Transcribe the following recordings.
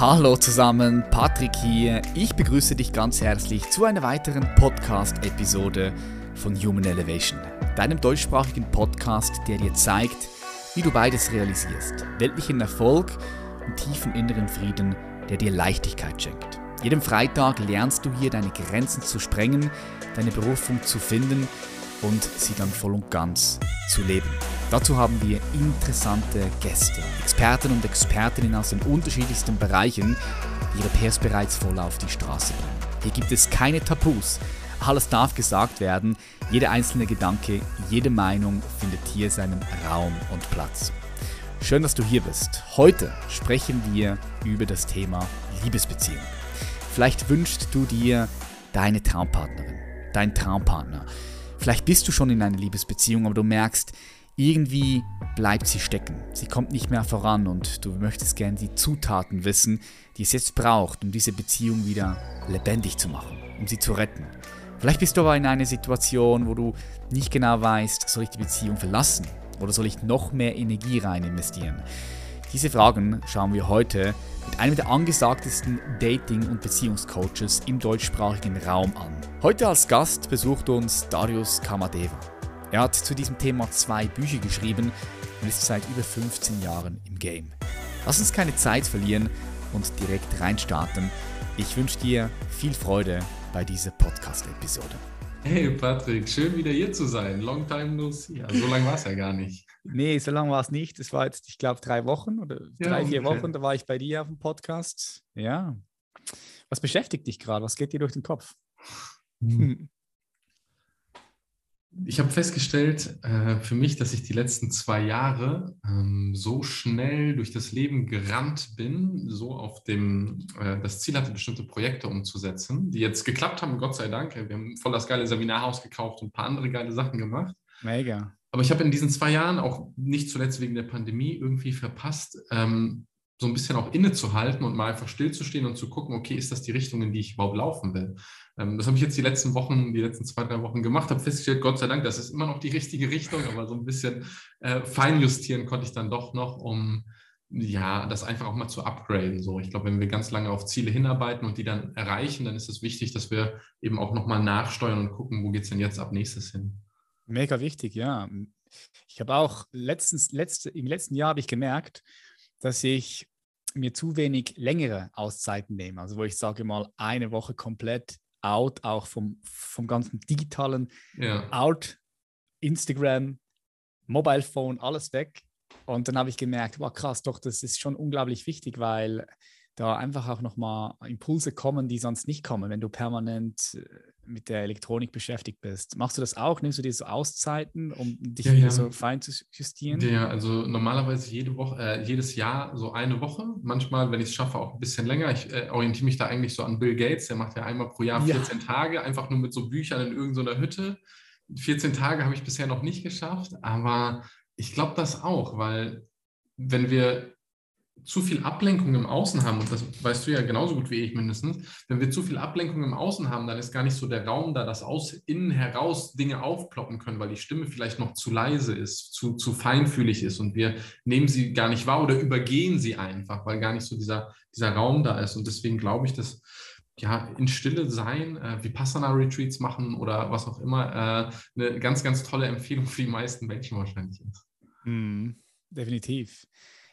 Hallo zusammen, Patrick hier. Ich begrüße dich ganz herzlich zu einer weiteren Podcast-Episode von Human Elevation, deinem deutschsprachigen Podcast, der dir zeigt, wie du beides realisierst: weltlichen Erfolg und tiefen inneren Frieden, der dir Leichtigkeit schenkt. Jeden Freitag lernst du hier deine Grenzen zu sprengen, deine Berufung zu finden und sie dann voll und ganz zu leben. Dazu haben wir interessante Gäste, Experten und Expertinnen aus den unterschiedlichsten Bereichen, die ihre Pairs bereits voll auf die Straße bringen. Hier gibt es keine Tabus. Alles darf gesagt werden. Jeder einzelne Gedanke, jede Meinung findet hier seinen Raum und Platz. Schön, dass du hier bist. Heute sprechen wir über das Thema Liebesbeziehung. Vielleicht wünschst du dir deine Traumpartnerin, deinen Traumpartner. Vielleicht bist du schon in einer Liebesbeziehung, aber du merkst, irgendwie bleibt sie stecken. Sie kommt nicht mehr voran und du möchtest gern die Zutaten wissen, die es jetzt braucht, um diese Beziehung wieder lebendig zu machen, um sie zu retten. Vielleicht bist du aber in einer Situation, wo du nicht genau weißt, soll ich die Beziehung verlassen oder soll ich noch mehr Energie rein investieren? Diese Fragen schauen wir heute mit einem der angesagtesten Dating- und Beziehungscoaches im deutschsprachigen Raum an. Heute als Gast besucht uns Darius Kamadeva. Er hat zu diesem Thema zwei Bücher geschrieben und ist seit über 15 Jahren im Game. Lass uns keine Zeit verlieren und direkt reinstarten. Ich wünsche dir viel Freude bei dieser Podcast-Episode. Hey Patrick, schön wieder hier zu sein. Long time no see. Also, so lange war es ja gar nicht. Nee, so lange war es nicht. Es war jetzt, ich glaube, drei Wochen oder ja, drei, vier Wochen. Da war ich bei dir auf dem Podcast. Ja. Was beschäftigt dich gerade? Was geht dir durch den Kopf? Hm. ich habe festgestellt äh, für mich, dass ich die letzten zwei Jahre ähm, so schnell durch das Leben gerannt bin, so auf dem, äh, das Ziel hatte, bestimmte Projekte umzusetzen, die jetzt geklappt haben, Gott sei Dank. Wir haben voll das geile Seminarhaus gekauft und ein paar andere geile Sachen gemacht. Mega. Aber ich habe in diesen zwei Jahren, auch nicht zuletzt wegen der Pandemie, irgendwie verpasst, ähm, so ein bisschen auch innezuhalten und mal einfach stillzustehen und zu gucken, okay, ist das die Richtung, in die ich überhaupt laufen will? Ähm, das habe ich jetzt die letzten Wochen, die letzten zwei, drei Wochen gemacht, habe festgestellt, Gott sei Dank, das ist immer noch die richtige Richtung, aber so ein bisschen äh, feinjustieren konnte ich dann doch noch, um ja, das einfach auch mal zu upgraden. So, ich glaube, wenn wir ganz lange auf Ziele hinarbeiten und die dann erreichen, dann ist es wichtig, dass wir eben auch nochmal nachsteuern und gucken, wo geht es denn jetzt ab nächstes hin. Mega wichtig, ja. Ich habe auch letztens, letzte, im letzten Jahr habe ich gemerkt, dass ich mir zu wenig längere Auszeiten nehme. Also wo ich sage mal eine Woche komplett out, auch vom, vom ganzen digitalen ja. out, Instagram, Mobile Phone, alles weg. Und dann habe ich gemerkt, wow, krass, doch, das ist schon unglaublich wichtig, weil da einfach auch nochmal Impulse kommen, die sonst nicht kommen, wenn du permanent äh, mit der Elektronik beschäftigt bist. Machst du das auch? Nimmst du dir so Auszeiten, um dich ja, wieder ja. so fein zu justieren? Ja, also normalerweise jede Woche, äh, jedes Jahr so eine Woche. Manchmal, wenn ich es schaffe, auch ein bisschen länger. Ich äh, orientiere mich da eigentlich so an Bill Gates. Der macht ja einmal pro Jahr 14 ja. Tage, einfach nur mit so Büchern in irgendeiner Hütte. 14 Tage habe ich bisher noch nicht geschafft, aber ich glaube das auch, weil wenn wir zu viel Ablenkung im Außen haben, und das weißt du ja genauso gut wie ich mindestens, wenn wir zu viel Ablenkung im Außen haben, dann ist gar nicht so der Raum da, dass aus innen heraus Dinge aufploppen können, weil die Stimme vielleicht noch zu leise ist, zu, zu feinfühlig ist und wir nehmen sie gar nicht wahr oder übergehen sie einfach, weil gar nicht so dieser, dieser Raum da ist. Und deswegen glaube ich, dass ja, in Stille sein, äh, Vipassana-Retreats machen oder was auch immer, äh, eine ganz, ganz tolle Empfehlung für die meisten Menschen wahrscheinlich ist. Mm, definitiv.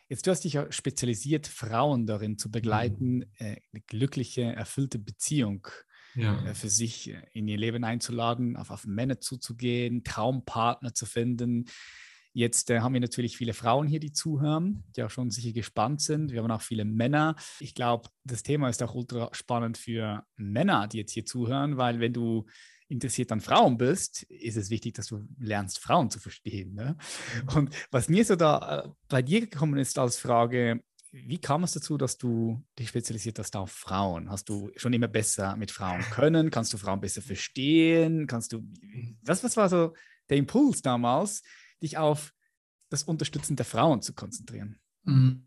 Jetzt, du hast dich ja spezialisiert, Frauen darin zu begleiten, mhm. äh, eine glückliche, erfüllte Beziehung ja. äh, für sich äh, in ihr Leben einzuladen, auf, auf Männer zuzugehen, Traumpartner zu finden. Jetzt äh, haben wir natürlich viele Frauen hier, die zuhören, die auch schon sicher gespannt sind. Wir haben auch viele Männer. Ich glaube, das Thema ist auch ultra spannend für Männer, die jetzt hier zuhören, weil wenn du interessiert an Frauen bist, ist es wichtig, dass du lernst, Frauen zu verstehen. Ne? Mhm. Und was mir so da äh, bei dir gekommen ist als Frage, wie kam es dazu, dass du dich spezialisiert hast auf Frauen? Hast du schon immer besser mit Frauen können? Kannst du Frauen besser verstehen? Kannst du, was, was war so der Impuls damals, dich auf das Unterstützen der Frauen zu konzentrieren? Mhm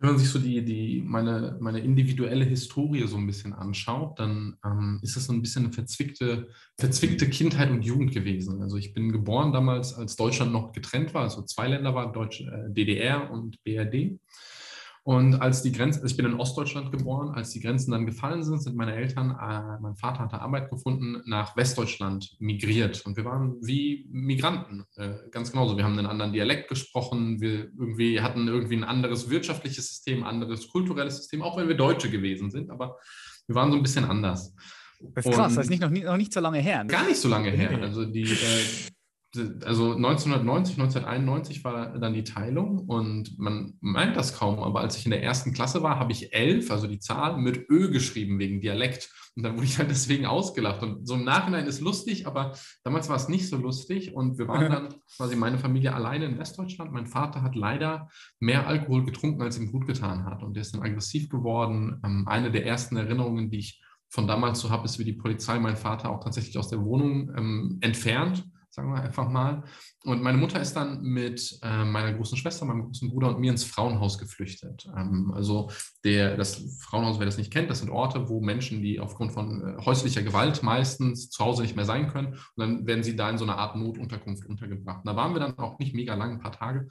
wenn man sich so die, die, meine, meine individuelle Historie so ein bisschen anschaut, dann ähm, ist das so ein bisschen eine verzwickte, verzwickte Kindheit und Jugend gewesen. Also ich bin geboren damals, als Deutschland noch getrennt war, also zwei Länder waren, Deutsch, äh, DDR und BRD. Und als die Grenzen, also ich bin in Ostdeutschland geboren, als die Grenzen dann gefallen sind, sind meine Eltern, äh, mein Vater hatte Arbeit gefunden, nach Westdeutschland migriert. Und wir waren wie Migranten, äh, ganz genauso. Wir haben einen anderen Dialekt gesprochen, wir irgendwie hatten irgendwie ein anderes wirtschaftliches System, anderes kulturelles System, auch wenn wir Deutsche gewesen sind, aber wir waren so ein bisschen anders. Das ist krass, das ist nicht, noch, nie, noch nicht so lange her. Gar nicht so lange her. Also die, äh, also 1990, 1991 war dann die Teilung und man meint das kaum, aber als ich in der ersten Klasse war, habe ich elf, also die Zahl, mit Ö geschrieben wegen Dialekt. Und dann wurde ich halt deswegen ausgelacht. Und so im Nachhinein ist lustig, aber damals war es nicht so lustig. Und wir waren dann quasi meine Familie alleine in Westdeutschland. Mein Vater hat leider mehr Alkohol getrunken, als ihm gut getan hat. Und der ist dann aggressiv geworden. Ähm, eine der ersten Erinnerungen, die ich von damals so habe, ist, wie die Polizei meinen Vater auch tatsächlich aus der Wohnung ähm, entfernt sagen wir einfach mal. Und meine Mutter ist dann mit äh, meiner großen Schwester, meinem großen Bruder und mir ins Frauenhaus geflüchtet. Ähm, also der, das Frauenhaus, wer das nicht kennt, das sind Orte, wo Menschen, die aufgrund von äh, häuslicher Gewalt meistens zu Hause nicht mehr sein können, und dann werden sie da in so einer Art Notunterkunft untergebracht. Und da waren wir dann auch nicht mega lang, ein paar Tage.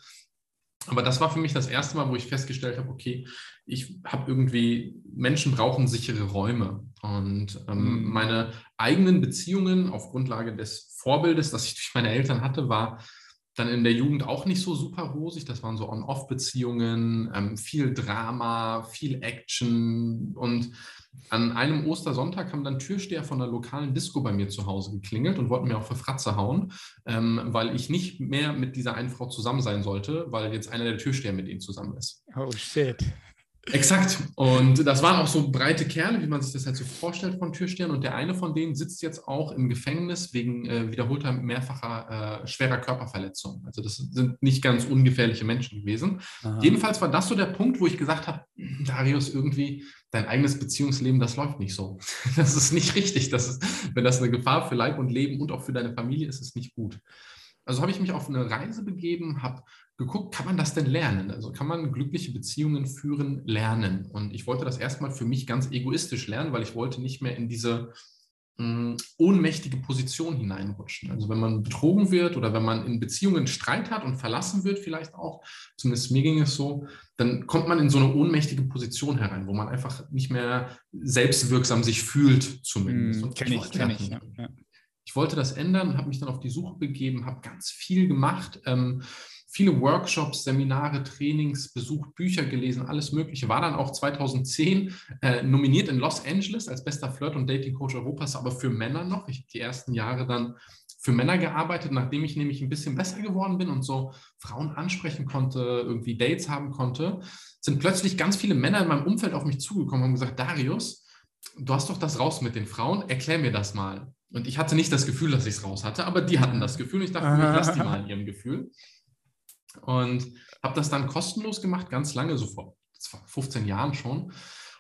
Aber das war für mich das erste Mal, wo ich festgestellt habe, okay, ich habe irgendwie, Menschen brauchen sichere Räume. Und ähm, mhm. meine eigenen Beziehungen auf Grundlage des Vorbildes, das ich durch meine Eltern hatte, war dann in der Jugend auch nicht so super rosig. Das waren so On-Off-Beziehungen, ähm, viel Drama, viel Action. Und an einem Ostersonntag haben dann Türsteher von der lokalen Disco bei mir zu Hause geklingelt und wollten mir auch für Fratze hauen, ähm, weil ich nicht mehr mit dieser einen Frau zusammen sein sollte, weil jetzt einer der Türsteher mit ihnen zusammen ist. Oh shit. Exakt. Und das waren auch so breite Kerle, wie man sich das halt so vorstellt von Türstehern. Und der eine von denen sitzt jetzt auch im Gefängnis wegen äh, wiederholter mehrfacher äh, schwerer Körperverletzung. Also das sind nicht ganz ungefährliche Menschen gewesen. Aha. Jedenfalls war das so der Punkt, wo ich gesagt habe, Darius, irgendwie dein eigenes Beziehungsleben, das läuft nicht so. Das ist nicht richtig. Das ist, wenn das eine Gefahr für Leib und Leben und auch für deine Familie ist, ist es nicht gut. Also habe ich mich auf eine Reise begeben, habe geguckt, kann man das denn lernen? Also kann man glückliche Beziehungen führen lernen? Und ich wollte das erstmal für mich ganz egoistisch lernen, weil ich wollte nicht mehr in diese mh, hm, ohnmächtige Position hineinrutschen. Also wenn man betrogen wird oder wenn man in Beziehungen Streit hat und verlassen wird vielleicht auch, zumindest mir ging es so, dann kommt man in so eine ohnmächtige Position herein, wo man einfach nicht mehr selbstwirksam sich fühlt zumindest. Mm, kenn ich, kenn ich, ja. ich wollte das ändern, habe mich dann auf die Suche begeben, habe ganz viel gemacht. Ähm, viele Workshops, Seminare, Trainings besucht, Bücher gelesen, alles Mögliche. War dann auch 2010 äh, nominiert in Los Angeles als bester Flirt- und Dating-Coach Europas, aber für Männer noch. Ich habe die ersten Jahre dann für Männer gearbeitet, nachdem ich nämlich ein bisschen besser geworden bin und so Frauen ansprechen konnte, irgendwie Dates haben konnte, sind plötzlich ganz viele Männer in meinem Umfeld auf mich zugekommen und haben gesagt, Darius, du hast doch das raus mit den Frauen, erklär mir das mal. Und ich hatte nicht das Gefühl, dass ich es raus hatte, aber die hatten das Gefühl. Ich dachte, ich lasse die mal in ihrem Gefühl und habe das dann kostenlos gemacht, ganz lange, so vor 15 Jahren schon.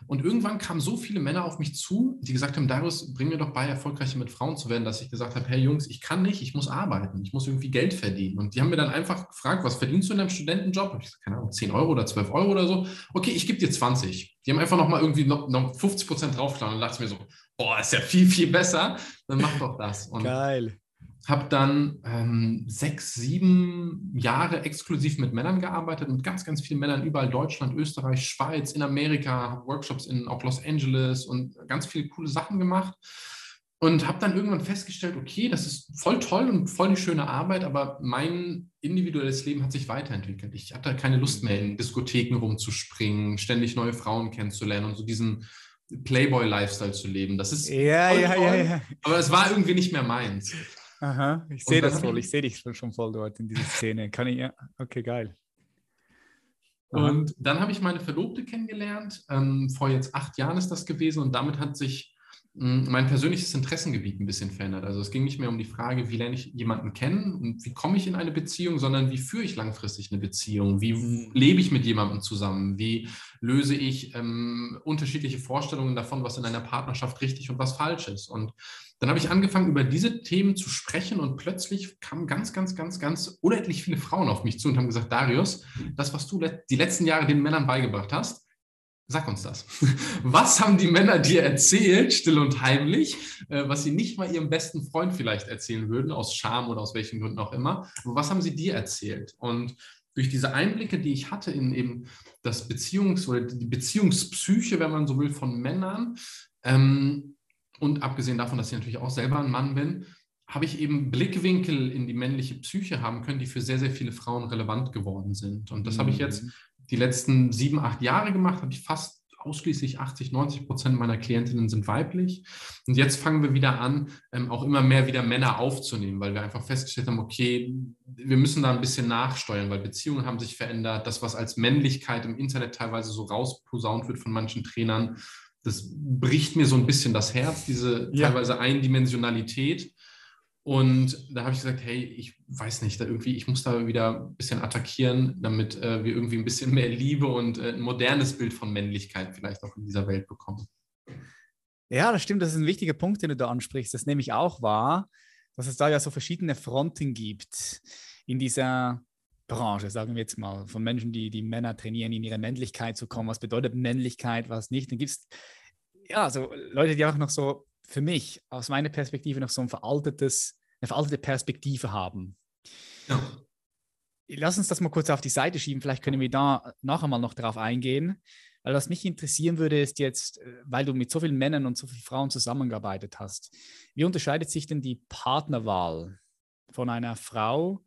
Und irgendwann kamen so viele Männer auf mich zu, die gesagt haben, Darius, bring mir doch bei, erfolgreicher mit Frauen zu werden, dass ich gesagt habe, hey Jungs, ich kann nicht, ich muss arbeiten, ich muss irgendwie Geld verdienen. Und die haben mir dann einfach gefragt, was verdienst du in deinem Studentenjob? Hab ich gesagt, keine Ahnung, 10 Euro oder 12 Euro oder so. Okay, ich gebe dir 20. Die haben einfach nochmal irgendwie noch, noch 50 Prozent draufgeschlagen und dachte mir so, boah, ist ja viel, viel besser, dann mach doch das. Und Geil habe dann ähm, sechs, sieben Jahre exklusiv mit Männern gearbeitet, mit ganz, ganz vielen Männern überall Deutschland, Österreich, Schweiz, in Amerika, habe Workshops in auch Los Angeles und ganz viele coole Sachen gemacht. Und habe dann irgendwann festgestellt, okay, das ist voll toll und voll die schöne Arbeit, aber mein individuelles Leben hat sich weiterentwickelt. Ich hatte keine Lust mehr, in Diskotheken rumzuspringen, ständig neue Frauen kennenzulernen und so diesen Playboy-Lifestyle zu leben. Das ist ja, ja, toll, ja, ja. aber es war irgendwie nicht mehr meins. Aha, ich sehe das voll, ich sehe dich schon voll dort in dieser Szene. Kann ich, ja, okay, geil. Und dann habe ich meine Verlobte kennengelernt. Ähm, vor jetzt acht Jahren ist das gewesen und damit hat sich mein persönliches Interessengebiet ein bisschen verändert. Also es ging nicht mehr um die Frage, wie lerne ich jemanden kennen und wie komme ich in eine Beziehung, sondern wie führe ich langfristig eine Beziehung? Wie mhm. lebe ich mit jemandem zusammen? Wie löse ich ähm, unterschiedliche Vorstellungen davon, was in einer Partnerschaft richtig und was falsch ist? Und dann habe ich angefangen, über diese Themen zu sprechen und plötzlich kamen ganz, ganz, ganz, ganz unendlich viele Frauen auf mich zu und haben gesagt, Darius, das, was du die letzten Jahre den Männern beigebracht hast, Sag uns das. Was haben die Männer dir erzählt, still und heimlich, äh, was sie nicht mal ihrem besten Freund vielleicht erzählen würden, aus Scham oder aus welchen Gründen auch immer? Aber was haben sie dir erzählt? Und durch diese Einblicke, die ich hatte in eben das Beziehungs- oder die Beziehungspsyche, wenn man so will, von Männern, ähm, und abgesehen davon, dass ich natürlich auch selber ein Mann bin, habe ich eben Blickwinkel in die männliche Psyche haben können, die für sehr, sehr viele Frauen relevant geworden sind. Und das mhm. habe ich jetzt mhm. Die letzten sieben, acht Jahre gemacht, habe ich fast ausschließlich 80, 90 Prozent meiner Klientinnen sind weiblich. Und jetzt fangen wir wieder an, ähm, auch immer mehr wieder Männer aufzunehmen, weil wir einfach festgestellt haben, okay, wir müssen da ein bisschen nachsteuern, weil Beziehungen haben sich verändert. Das, was als Männlichkeit im Internet teilweise so rausposaunt wird von manchen Trainern, das bricht mir so ein bisschen das Herz, diese ja. teilweise Eindimensionalität. Und da habe ich gesagt, hey, ich weiß nicht, da irgendwie, ich muss da wieder ein bisschen attackieren, damit äh, wir irgendwie ein bisschen mehr Liebe und äh, ein modernes Bild von Männlichkeit vielleicht auch in dieser Welt bekommen. Ja, das stimmt, das ist ein wichtiger Punkt, den du da ansprichst. Das nehme ich auch wahr, dass es da ja so verschiedene Fronten gibt in dieser Branche, sagen wir jetzt mal, von Menschen, die die Männer trainieren, in ihre Männlichkeit zu kommen. Was bedeutet Männlichkeit, was nicht? Dann gibt es ja so Leute, die auch noch so für mich aus meiner Perspektive noch so ein veraltetes, eine veraltete Perspektive haben. Ja. Lass uns das mal kurz auf die Seite schieben. Vielleicht können wir da nachher mal noch darauf eingehen. Weil was mich interessieren würde, ist jetzt, äh, weil du mit so vielen Männern und so vielen Frauen zusammengearbeitet hast, wie unterscheidet sich denn die Partnerwahl von einer Frau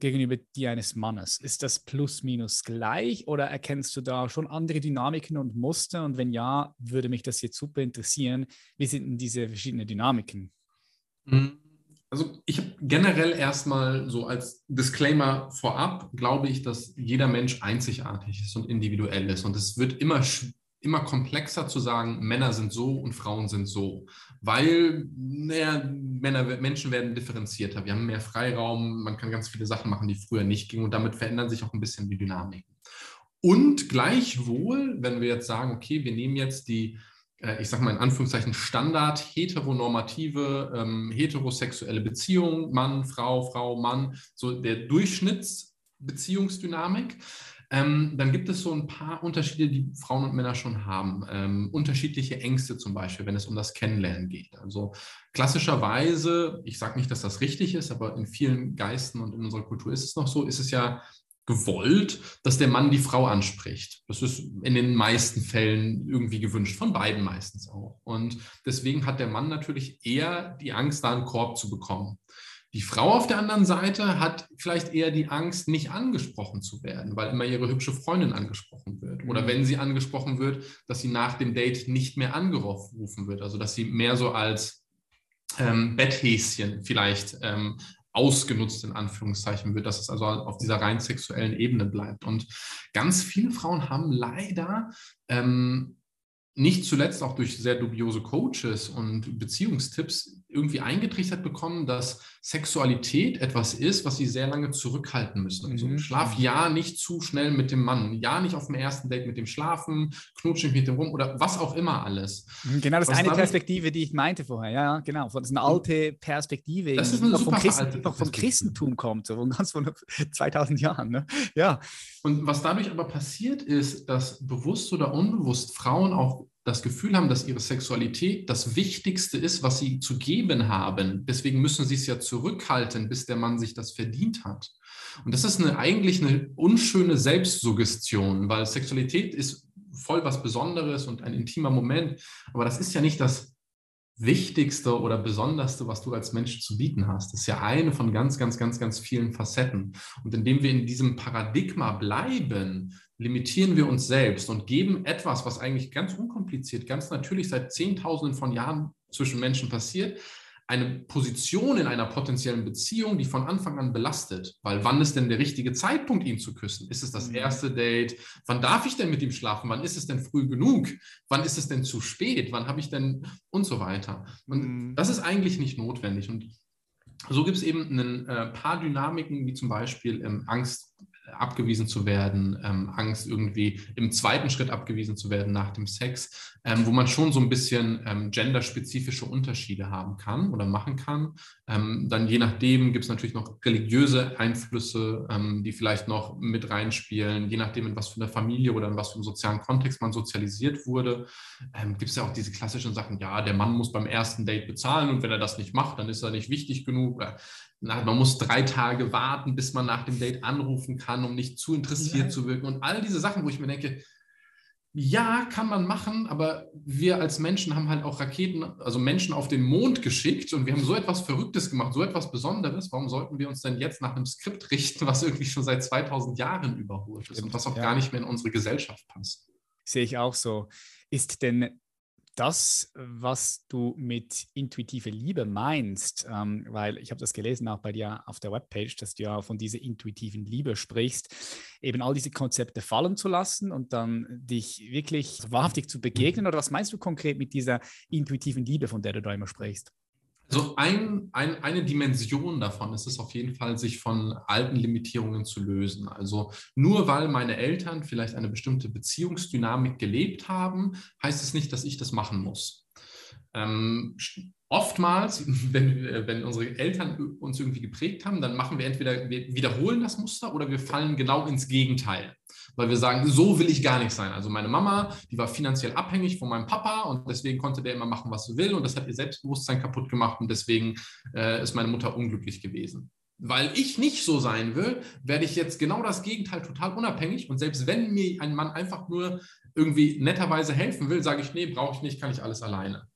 gegenüber die eines Mannes? Ist das plus minus gleich oder erkennst du da schon andere Dynamiken und Muster? Und wenn ja, würde mich das jetzt super interessieren. Wie sind denn diese verschiedenen Dynamiken? Mhm. Also ich habe generell erstmal so als Disclaimer vorab, glaube ich, dass jeder Mensch einzigartig ist und individuell ist. Und es wird immer immer komplexer zu sagen, Männer sind so und Frauen sind so, weil naja, Männer, Menschen werden differenzierter, wir haben mehr Freiraum, man kann ganz viele Sachen machen, die früher nicht gingen und damit verändern sich auch ein bisschen die Dynamiken. Und gleichwohl, wenn wir jetzt sagen, okay, wir nehmen jetzt die, ich sage mal in Anführungszeichen, Standard heteronormative, ähm, heterosexuelle Beziehung, Mann, Frau, Frau, Mann, so der Durchschnittsbeziehungsdynamik, ähm, dann gibt es so ein paar Unterschiede, die Frauen und Männer schon haben. Ähm, unterschiedliche Ängste zum Beispiel, wenn es um das Kennenlernen geht. Also klassischerweise, ich sage nicht, dass das richtig ist, aber in vielen Geisten und in unserer Kultur ist es noch so, ist es ja gewollt, dass der Mann die Frau anspricht. Das ist in den meisten Fällen irgendwie gewünscht, von beiden meistens auch. Und deswegen hat der Mann natürlich eher die Angst, da einen Korb zu bekommen. Die Frau auf der anderen Seite hat vielleicht eher die Angst, nicht angesprochen zu werden, weil immer ihre hübsche Freundin angesprochen wird. Oder mhm. wenn sie angesprochen wird, dass sie nach dem Date nicht mehr angerufen wird. Also dass sie mehr so als ähm, Betthäschen vielleicht ähm, ausgenutzt in Anführungszeichen wird, dass es also auf dieser rein sexuellen Ebene bleibt. Und ganz viele Frauen haben leider ähm, nicht zuletzt auch durch sehr dubiose Coaches und Beziehungstipps irgendwie eingetrichtert bekommen, dass Sexualität etwas ist, was sie sehr lange zurückhalten müssen. Also mhm. schlaf ja nicht zu schnell mit dem Mann, ja nicht auf dem ersten Date mit dem Schlafen, knutsch nicht mit dem rum oder was auch immer alles. Mhm, genau, das ist eine Perspektive, die ich meinte vorher. Ja, genau. Das ist eine alte Perspektive, das ist eine die vom, Christen, vom Christentum kommt, so von ganz von 2000 Jahren. Ne? Ja. Und was dadurch aber passiert ist, dass bewusst oder unbewusst Frauen auch das Gefühl haben, dass ihre Sexualität das Wichtigste ist, was sie zu geben haben. Deswegen müssen sie es ja zurückhalten, bis der Mann sich das verdient hat. Und das ist eine, eigentlich eine unschöne Selbstsuggestion, weil Sexualität ist voll was Besonderes und ein intimer Moment. Aber das ist ja nicht das Wichtigste oder Besonderste, was du als Mensch zu bieten hast. Das ist ja eine von ganz, ganz, ganz, ganz vielen Facetten. Und indem wir in diesem Paradigma bleiben, limitieren wir uns selbst und geben etwas, was eigentlich ganz unkompliziert, ganz natürlich seit Zehntausenden von Jahren zwischen Menschen passiert, eine Position in einer potenziellen Beziehung, die von Anfang an belastet. Weil wann ist denn der richtige Zeitpunkt, ihn zu küssen? Ist es das mhm. erste Date? Wann darf ich denn mit ihm schlafen? Wann ist es denn früh genug? Wann ist es denn zu spät? Wann habe ich denn und so weiter? Und mhm. das ist eigentlich nicht notwendig. Und so gibt es eben ein äh, paar Dynamiken, wie zum Beispiel ähm, Angst abgewiesen zu werden, ähm, Angst irgendwie im zweiten Schritt abgewiesen zu werden nach dem Sex, ähm, wo man schon so ein bisschen ähm, genderspezifische Unterschiede haben kann oder machen kann. Ähm, dann je nachdem gibt es natürlich noch religiöse Einflüsse, ähm, die vielleicht noch mit reinspielen, je nachdem, in was für einer Familie oder in was für einem sozialen Kontext man sozialisiert wurde. Ähm, gibt es ja auch diese klassischen Sachen, ja, der Mann muss beim ersten Date bezahlen und wenn er das nicht macht, dann ist er nicht wichtig genug. Oder, na, man muss drei Tage warten, bis man nach dem Date anrufen kann an, um nicht zu interessiert ja. zu wirken und all diese Sachen, wo ich mir denke, ja, kann man machen, aber wir als Menschen haben halt auch Raketen, also Menschen auf den Mond geschickt und wir haben so etwas Verrücktes gemacht, so etwas Besonderes. Warum sollten wir uns denn jetzt nach einem Skript richten, was irgendwie schon seit 2000 Jahren überholt ist und was auch ja. gar nicht mehr in unsere Gesellschaft passt? Sehe ich auch so. Ist denn das, was du mit intuitive Liebe meinst, ähm, weil ich habe das gelesen auch bei dir auf der Webpage, dass du ja von dieser intuitiven Liebe sprichst, eben all diese Konzepte fallen zu lassen und dann dich wirklich wahrhaftig zu begegnen? Oder was meinst du konkret mit dieser intuitiven Liebe, von der du da immer sprichst? Also ein, ein, eine Dimension davon ist es auf jeden Fall, sich von alten Limitierungen zu lösen. Also nur weil meine Eltern vielleicht eine bestimmte Beziehungsdynamik gelebt haben, heißt es nicht, dass ich das machen muss. Ähm, oftmals, wenn, wenn unsere Eltern uns irgendwie geprägt haben, dann machen wir entweder, wir wiederholen das Muster oder wir fallen genau ins Gegenteil. Weil wir sagen, so will ich gar nicht sein. Also meine Mama, die war finanziell abhängig von meinem Papa und deswegen konnte der immer machen, was sie will und das hat ihr Selbstbewusstsein kaputt gemacht und deswegen äh, ist meine Mutter unglücklich gewesen. Weil ich nicht so sein will, werde ich jetzt genau das Gegenteil total unabhängig und selbst wenn mir ein Mann einfach nur irgendwie netterweise helfen will, sage ich, nee, brauche ich nicht, kann ich alles alleine.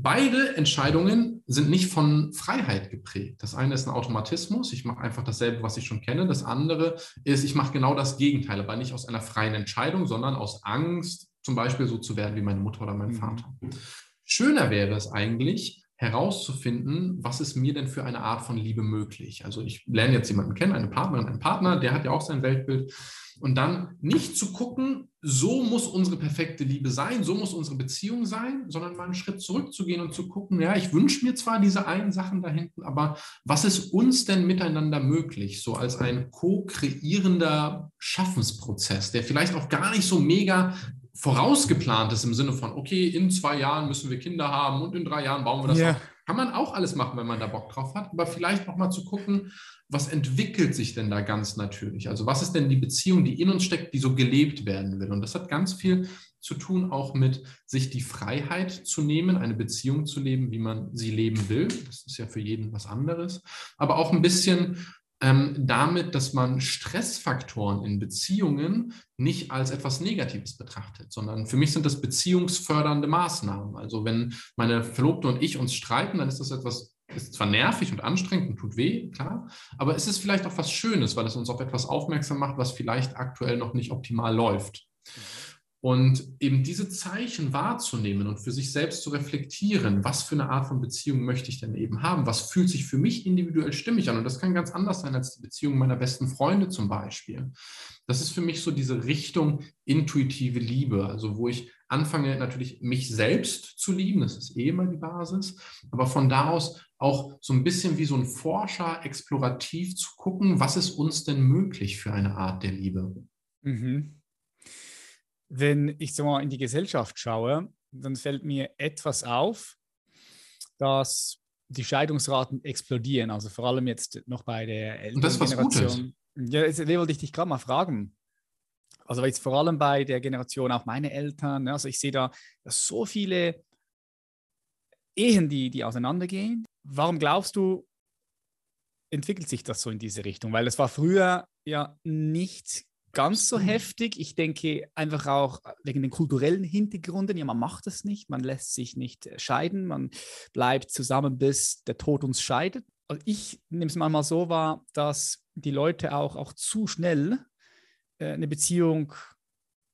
Beide Entscheidungen sind nicht von Freiheit geprägt. Das eine ist ein Automatismus, ich mache einfach dasselbe, was ich schon kenne. Das andere ist, ich mache genau das Gegenteil, aber nicht aus einer freien Entscheidung, sondern aus Angst, zum Beispiel so zu werden wie meine Mutter oder mein mhm. Vater. Schöner wäre es eigentlich, herauszufinden, was ist mir denn für eine Art von Liebe möglich. Also ich lerne jetzt jemanden kennen, eine Partnerin, einen Partner, der hat ja auch sein Weltbild. Und dann nicht zu gucken, so muss unsere perfekte Liebe sein, so muss unsere Beziehung sein, sondern mal einen Schritt zurückzugehen und zu gucken, ja, ich wünsche mir zwar diese einen Sachen da hinten, aber was ist uns denn miteinander möglich, so als ein co-kreierender Schaffensprozess, der vielleicht auch gar nicht so mega vorausgeplant ist im Sinne von, okay, in zwei Jahren müssen wir Kinder haben und in drei Jahren bauen wir das yeah. Kann man auch alles machen, wenn man da Bock drauf hat, aber vielleicht noch mal zu gucken, was entwickelt sich denn da ganz natürlich? Also was ist denn die Beziehung, die in uns steckt, die so gelebt werden will? Und das hat ganz viel zu tun, auch mit sich die Freiheit zu nehmen, eine Beziehung zu leben, wie man sie leben will. Das ist ja für jeden was anderes. Aber auch ein bisschen ähm, damit, dass man Stressfaktoren in Beziehungen nicht als etwas Negatives betrachtet, sondern für mich sind das beziehungsfördernde Maßnahmen. Also wenn meine Verlobte und ich uns streiten, dann ist das etwas, ist zwar nervig und anstrengend und tut weh, klar, aber es ist vielleicht auch was Schönes, weil es uns auf etwas aufmerksam macht, was vielleicht aktuell noch nicht optimal läuft. Und eben diese Zeichen wahrzunehmen und für sich selbst zu reflektieren, was für eine Art von Beziehung möchte ich denn eben haben? Was fühlt sich für mich individuell stimmig an? Und das kann ganz anders sein als die Beziehung meiner besten Freunde zum Beispiel. Das ist für mich so diese Richtung intuitive Liebe, also wo ich anfange natürlich mich selbst zu lieben, das ist eh immer die Basis, aber von da aus auch so ein bisschen wie so ein Forscher explorativ zu gucken, was ist uns denn möglich für eine Art der Liebe? Mhm wenn ich so mal in die Gesellschaft schaue, dann fällt mir etwas auf, dass die Scheidungsraten explodieren. Also vor allem jetzt noch bei der älteren Generation. Ja, jetzt wollte ich dich gerade mal fragen. Also jetzt vor allem bei der Generation auch meine Eltern. Ne, also ich sehe da so viele Ehen, die, die auseinandergehen. Warum glaubst du, entwickelt sich das so in diese Richtung? Weil es war früher ja nicht ganz so heftig. Ich denke einfach auch wegen den kulturellen Hintergründen. Ja, man macht es nicht, man lässt sich nicht scheiden, man bleibt zusammen, bis der Tod uns scheidet. Also ich nehme es manchmal so wahr, dass die Leute auch, auch zu schnell äh, eine Beziehung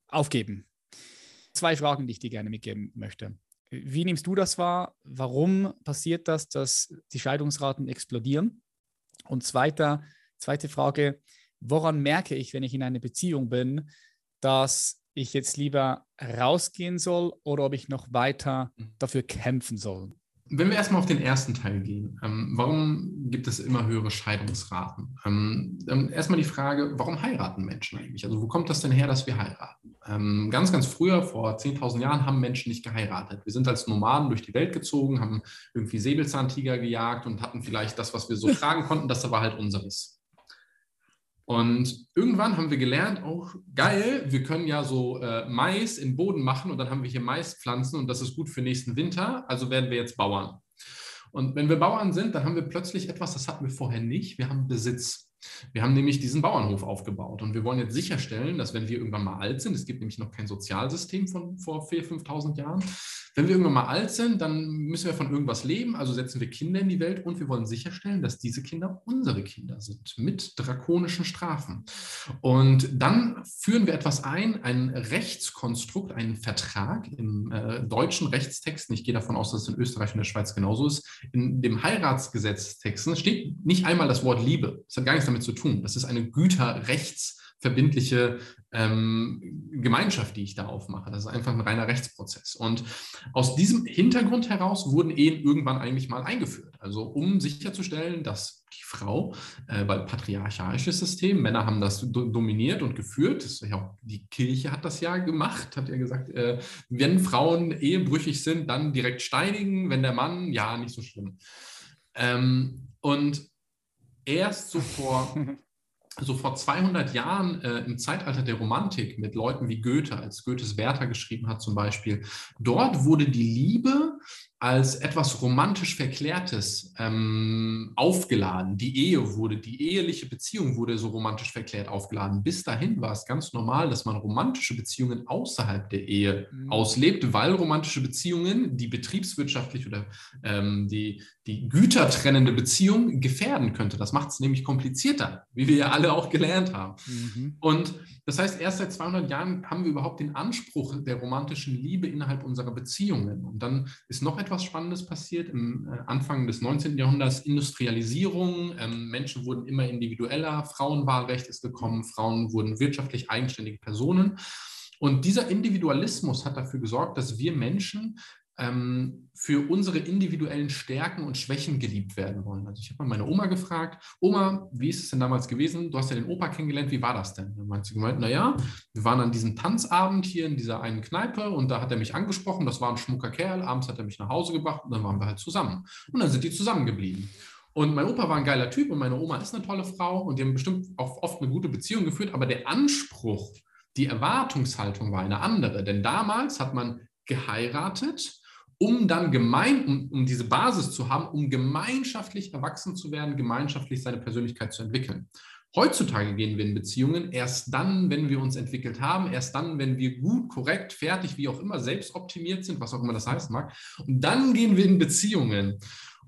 aufgeben. Zwei Fragen, die ich dir gerne mitgeben möchte. Wie nimmst du das wahr? Warum passiert das, dass die Scheidungsraten explodieren? Und zweiter, zweite Frage, woran merke ich, wenn ich in einer Beziehung bin, dass ich jetzt lieber rausgehen soll oder ob ich noch weiter dafür kämpfen soll? Wenn wir erstmal auf den ersten Teil gehen, ähm, warum gibt es immer höhere Scheidungsraten? Ähm, ähm, erstmal die Frage, warum heiraten Menschen eigentlich? Also wo kommt das denn her, dass wir heiraten? Ähm, ganz, ganz früher, vor 10.000 Jahren, haben Menschen nicht geheiratet. Wir sind als Nomaden durch die Welt gezogen, haben irgendwie Säbelzahntiger gejagt und hatten vielleicht das, was wir so tragen konnten, das war halt unseres. Und irgendwann haben wir gelernt, auch geil, wir können ja so äh, Mais in Boden machen und dann haben wir hier Maispflanzen und das ist gut für nächsten Winter, also werden wir jetzt Bauern. Und wenn wir Bauern sind, dann haben wir plötzlich etwas, das hatten wir vorher nicht, wir haben Besitz. Wir haben nämlich diesen Bauernhof aufgebaut und wir wollen jetzt sicherstellen, dass wenn wir irgendwann mal alt sind, es gibt nämlich noch kein Sozialsystem von vor 4.000, 5.000 Jahren, wenn wir irgendwann mal alt sind, dann müssen wir von irgendwas leben, also setzen wir Kinder in die Welt und wir wollen sicherstellen, dass diese Kinder unsere Kinder sind, mit drakonischen Strafen. Und dann führen wir etwas ein, ein Rechtskonstrukt, einen Vertrag im äh, deutschen Rechtstext, ich gehe davon aus, dass es in Österreich und der Schweiz genauso ist, in dem Heiratsgesetztext steht nicht einmal das Wort Liebe. Das hat gar nichts damit zu tun. Das ist eine Güterrechts- verbindliche ähm, Gemeinschaft, die ich da aufmache. Das ist einfach ein reiner Rechtsprozess. Und aus diesem Hintergrund heraus wurden Ehen irgendwann eigentlich mal eingeführt. Also um sicherzustellen, dass die Frau, äh, weil patriarchalisches System, Männer haben das do dominiert und geführt. Das ja auch, die Kirche hat das ja gemacht, hat ja gesagt, äh, wenn Frauen ehebrüchig sind, dann direkt steinigen, wenn der Mann, ja, nicht so schlimm. Ähm, und erst so vor so vor 200 Jahren äh, im Zeitalter der Romantik mit Leuten wie Goethe, als Goethes Werther geschrieben hat zum Beispiel, dort wurde die Liebe als etwas romantisch Verklärtes ähm, aufgeladen. Die Ehe wurde, die eheliche Beziehung wurde so romantisch verklärt aufgeladen. Bis dahin war es ganz normal, dass man romantische Beziehungen außerhalb der Ehe mhm. auslebt, weil romantische Beziehungen die betriebswirtschaftlich oder ähm, die, die gütertrennende Beziehung gefährden könnte. Das macht es nämlich komplizierter, wie wir ja alle auch gelernt haben. Mhm. Und das heißt, erst seit 200 Jahren haben wir überhaupt den Anspruch der romantischen Liebe innerhalb unserer Beziehungen. Und dann ist noch etwas Spannendes passiert im äh, Anfang des 19. Jahrhunderts, Industrialisierung. Ähm, Menschen wurden immer individueller, Frauenwahlrecht ist gekommen, Frauen wurden wirtschaftlich eigenständige Personen. Und dieser Individualismus hat dafür gesorgt, dass wir Menschen ähm, für unsere individuellen Stärken und Schwächen geliebt werden wollen. Also ich habe mal meine Oma gefragt, Oma, wie ist es denn damals gewesen? Du hast ja den Opa kennengelernt, wie war das denn? Dann meinte sie gemeint, naja, wir waren an diesem Tanzabend hier in dieser einen Kneipe und da hat er mich angesprochen, das war ein schmucker Kerl, abends hat er mich nach Hause gebracht und dann waren wir halt zusammen. Und dann sind die zusammengeblieben. Und mein Opa war ein geiler Typ und meine Oma ist eine tolle Frau und die haben bestimmt auch oft eine gute Beziehung geführt, aber der Anspruch, die Erwartungshaltung war eine andere. Denn damals hat man geheiratet um dann gemein, um, um diese Basis zu haben, um gemeinschaftlich erwachsen zu werden, gemeinschaftlich seine Persönlichkeit zu entwickeln. Heutzutage gehen wir in Beziehungen erst dann, wenn wir uns entwickelt haben, erst dann, wenn wir gut, korrekt, fertig, wie auch immer, selbst optimiert sind, was auch immer das heißen mag. Und dann gehen wir in Beziehungen.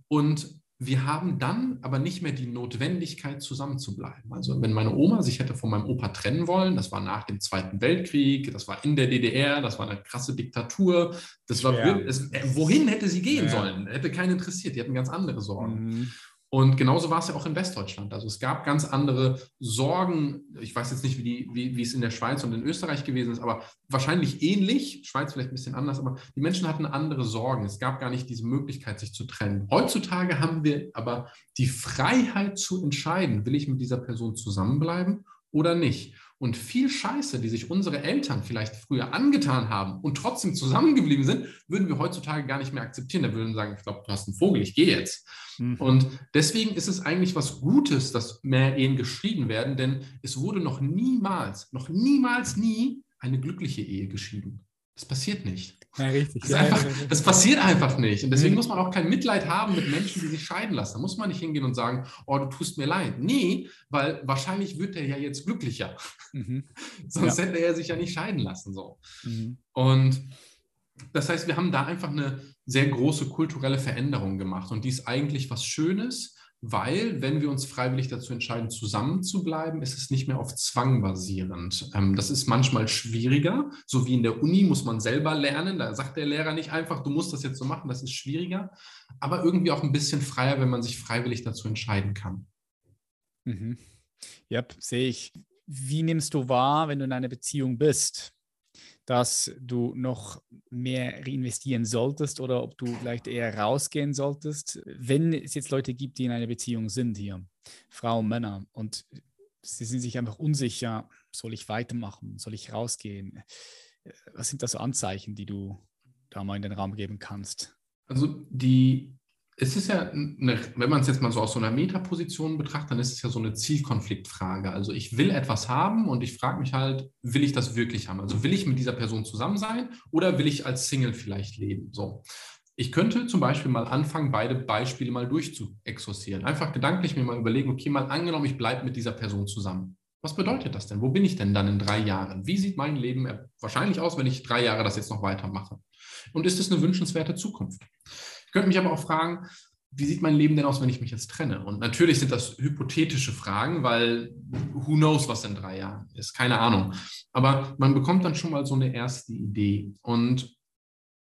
Und wir haben dann aber nicht mehr die Notwendigkeit, zusammenzubleiben. Also wenn meine Oma sich hätte von meinem Opa trennen wollen, das war nach dem Zweiten Weltkrieg, das war in der DDR, das war eine krasse Diktatur, das war, es, äh, wohin hätte sie gehen ja. sollen? Hätte keinen interessiert, die hatten ganz andere Sorgen. Mhm. Und genauso war es ja auch in Westdeutschland. Also es gab ganz andere Sorgen. Ich weiß jetzt nicht, wie, die, wie, wie, es in der Schweiz und in Österreich gewesen ist, aber wahrscheinlich ähnlich. Schweiz vielleicht ein bisschen anders, aber die Menschen hatten andere Sorgen. Es gab gar nicht diese Möglichkeit, sich zu trennen. Heutzutage haben wir aber die Freiheit zu entscheiden, will ich mit dieser Person zusammenbleiben oder nicht. Und viel Scheiße, die sich unsere Eltern vielleicht früher angetan haben und trotzdem zusammengeblieben sind, würden wir heutzutage gar nicht mehr akzeptieren. Da würden wir sagen, ich glaube, du hast einen Vogel, ich gehe jetzt. Mhm. Und deswegen ist es eigentlich was Gutes, dass mehr Ehen geschieden werden, denn es wurde noch niemals, noch niemals nie eine glückliche Ehe geschieden. Das passiert nicht. Ja, richtig. Das, einfach, das, passiert einfach nicht. Und deswegen mhm. muss man auch kein Mitleid haben mit Menschen, die sich scheiden lassen. Da muss man nicht hingehen und sagen, oh, du tust mir leid. Nee, weil wahrscheinlich wird er ja jetzt glücklicher. Mhm. Sonst ja. hätte er sich ja nicht scheiden lassen. So. Mhm. Und das heißt, wir haben da einfach eine sehr große kulturelle Veränderung gemacht. Und die ist eigentlich was Schönes, weil wenn wir uns freiwillig dazu entscheiden, zusammenzubleiben, ist es nicht mehr auf Zwang basierend. Ähm, das ist manchmal schwieriger, so wie in der Uni muss man selber lernen. Da sagt der Lehrer nicht einfach, du musst das jetzt so machen, das ist schwieriger, aber irgendwie auch ein bisschen freier, wenn man sich freiwillig dazu entscheiden kann. Mhm. Ja, sehe ich. Wie nimmst du wahr, wenn du in einer Beziehung bist? Dass du noch mehr reinvestieren solltest oder ob du vielleicht eher rausgehen solltest, wenn es jetzt Leute gibt, die in einer Beziehung sind hier, Frauen, Männer, und sie sind sich einfach unsicher, soll ich weitermachen, soll ich rausgehen? Was sind das so Anzeichen, die du da mal in den Raum geben kannst? Also die es ist ja, eine, wenn man es jetzt mal so aus so einer Metaposition betrachtet, dann ist es ja so eine Zielkonfliktfrage. Also ich will etwas haben und ich frage mich halt, will ich das wirklich haben? Also will ich mit dieser Person zusammen sein oder will ich als Single vielleicht leben? So. Ich könnte zum Beispiel mal anfangen, beide Beispiele mal durchzuexorzieren. Einfach gedanklich mir mal überlegen, okay, mal angenommen, ich bleibe mit dieser Person zusammen. Was bedeutet das denn? Wo bin ich denn dann in drei Jahren? Wie sieht mein Leben wahrscheinlich aus, wenn ich drei Jahre das jetzt noch weitermache? Und ist es eine wünschenswerte Zukunft? Ich könnte mich aber auch fragen, wie sieht mein Leben denn aus, wenn ich mich jetzt trenne? Und natürlich sind das hypothetische Fragen, weil who knows, was in drei Jahren ist, keine Ahnung. Aber man bekommt dann schon mal so eine erste Idee. Und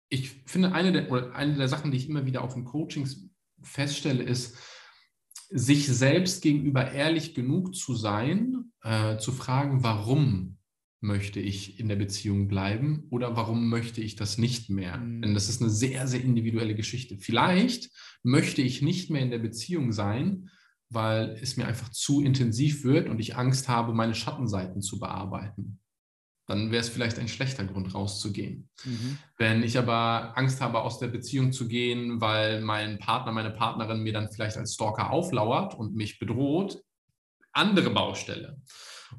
ich finde, eine der, eine der Sachen, die ich immer wieder auch in Coachings feststelle, ist, sich selbst gegenüber ehrlich genug zu sein, äh, zu fragen, warum möchte ich in der Beziehung bleiben oder warum möchte ich das nicht mehr? Mhm. Denn das ist eine sehr, sehr individuelle Geschichte. Vielleicht möchte ich nicht mehr in der Beziehung sein, weil es mir einfach zu intensiv wird und ich Angst habe, meine Schattenseiten zu bearbeiten. Dann wäre es vielleicht ein schlechter Grund, rauszugehen. Mhm. Wenn ich aber Angst habe, aus der Beziehung zu gehen, weil mein Partner, meine Partnerin mir dann vielleicht als Stalker auflauert und mich bedroht, andere Baustelle.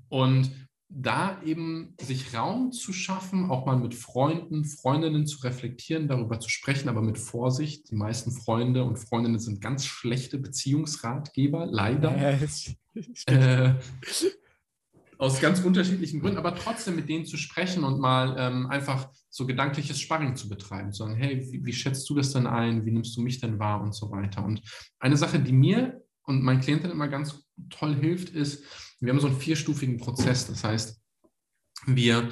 Und da eben sich Raum zu schaffen, auch mal mit Freunden, Freundinnen zu reflektieren, darüber zu sprechen, aber mit Vorsicht. Die meisten Freunde und Freundinnen sind ganz schlechte Beziehungsratgeber, leider. Ja, äh, aus ganz unterschiedlichen Gründen, aber trotzdem mit denen zu sprechen und mal ähm, einfach so gedankliches Sparring zu betreiben, zu sagen, hey, wie, wie schätzt du das denn ein? Wie nimmst du mich denn wahr und so weiter. Und eine Sache, die mir und meinen Klienten immer ganz toll hilft, ist, wir haben so einen vierstufigen Prozess. Das heißt, wir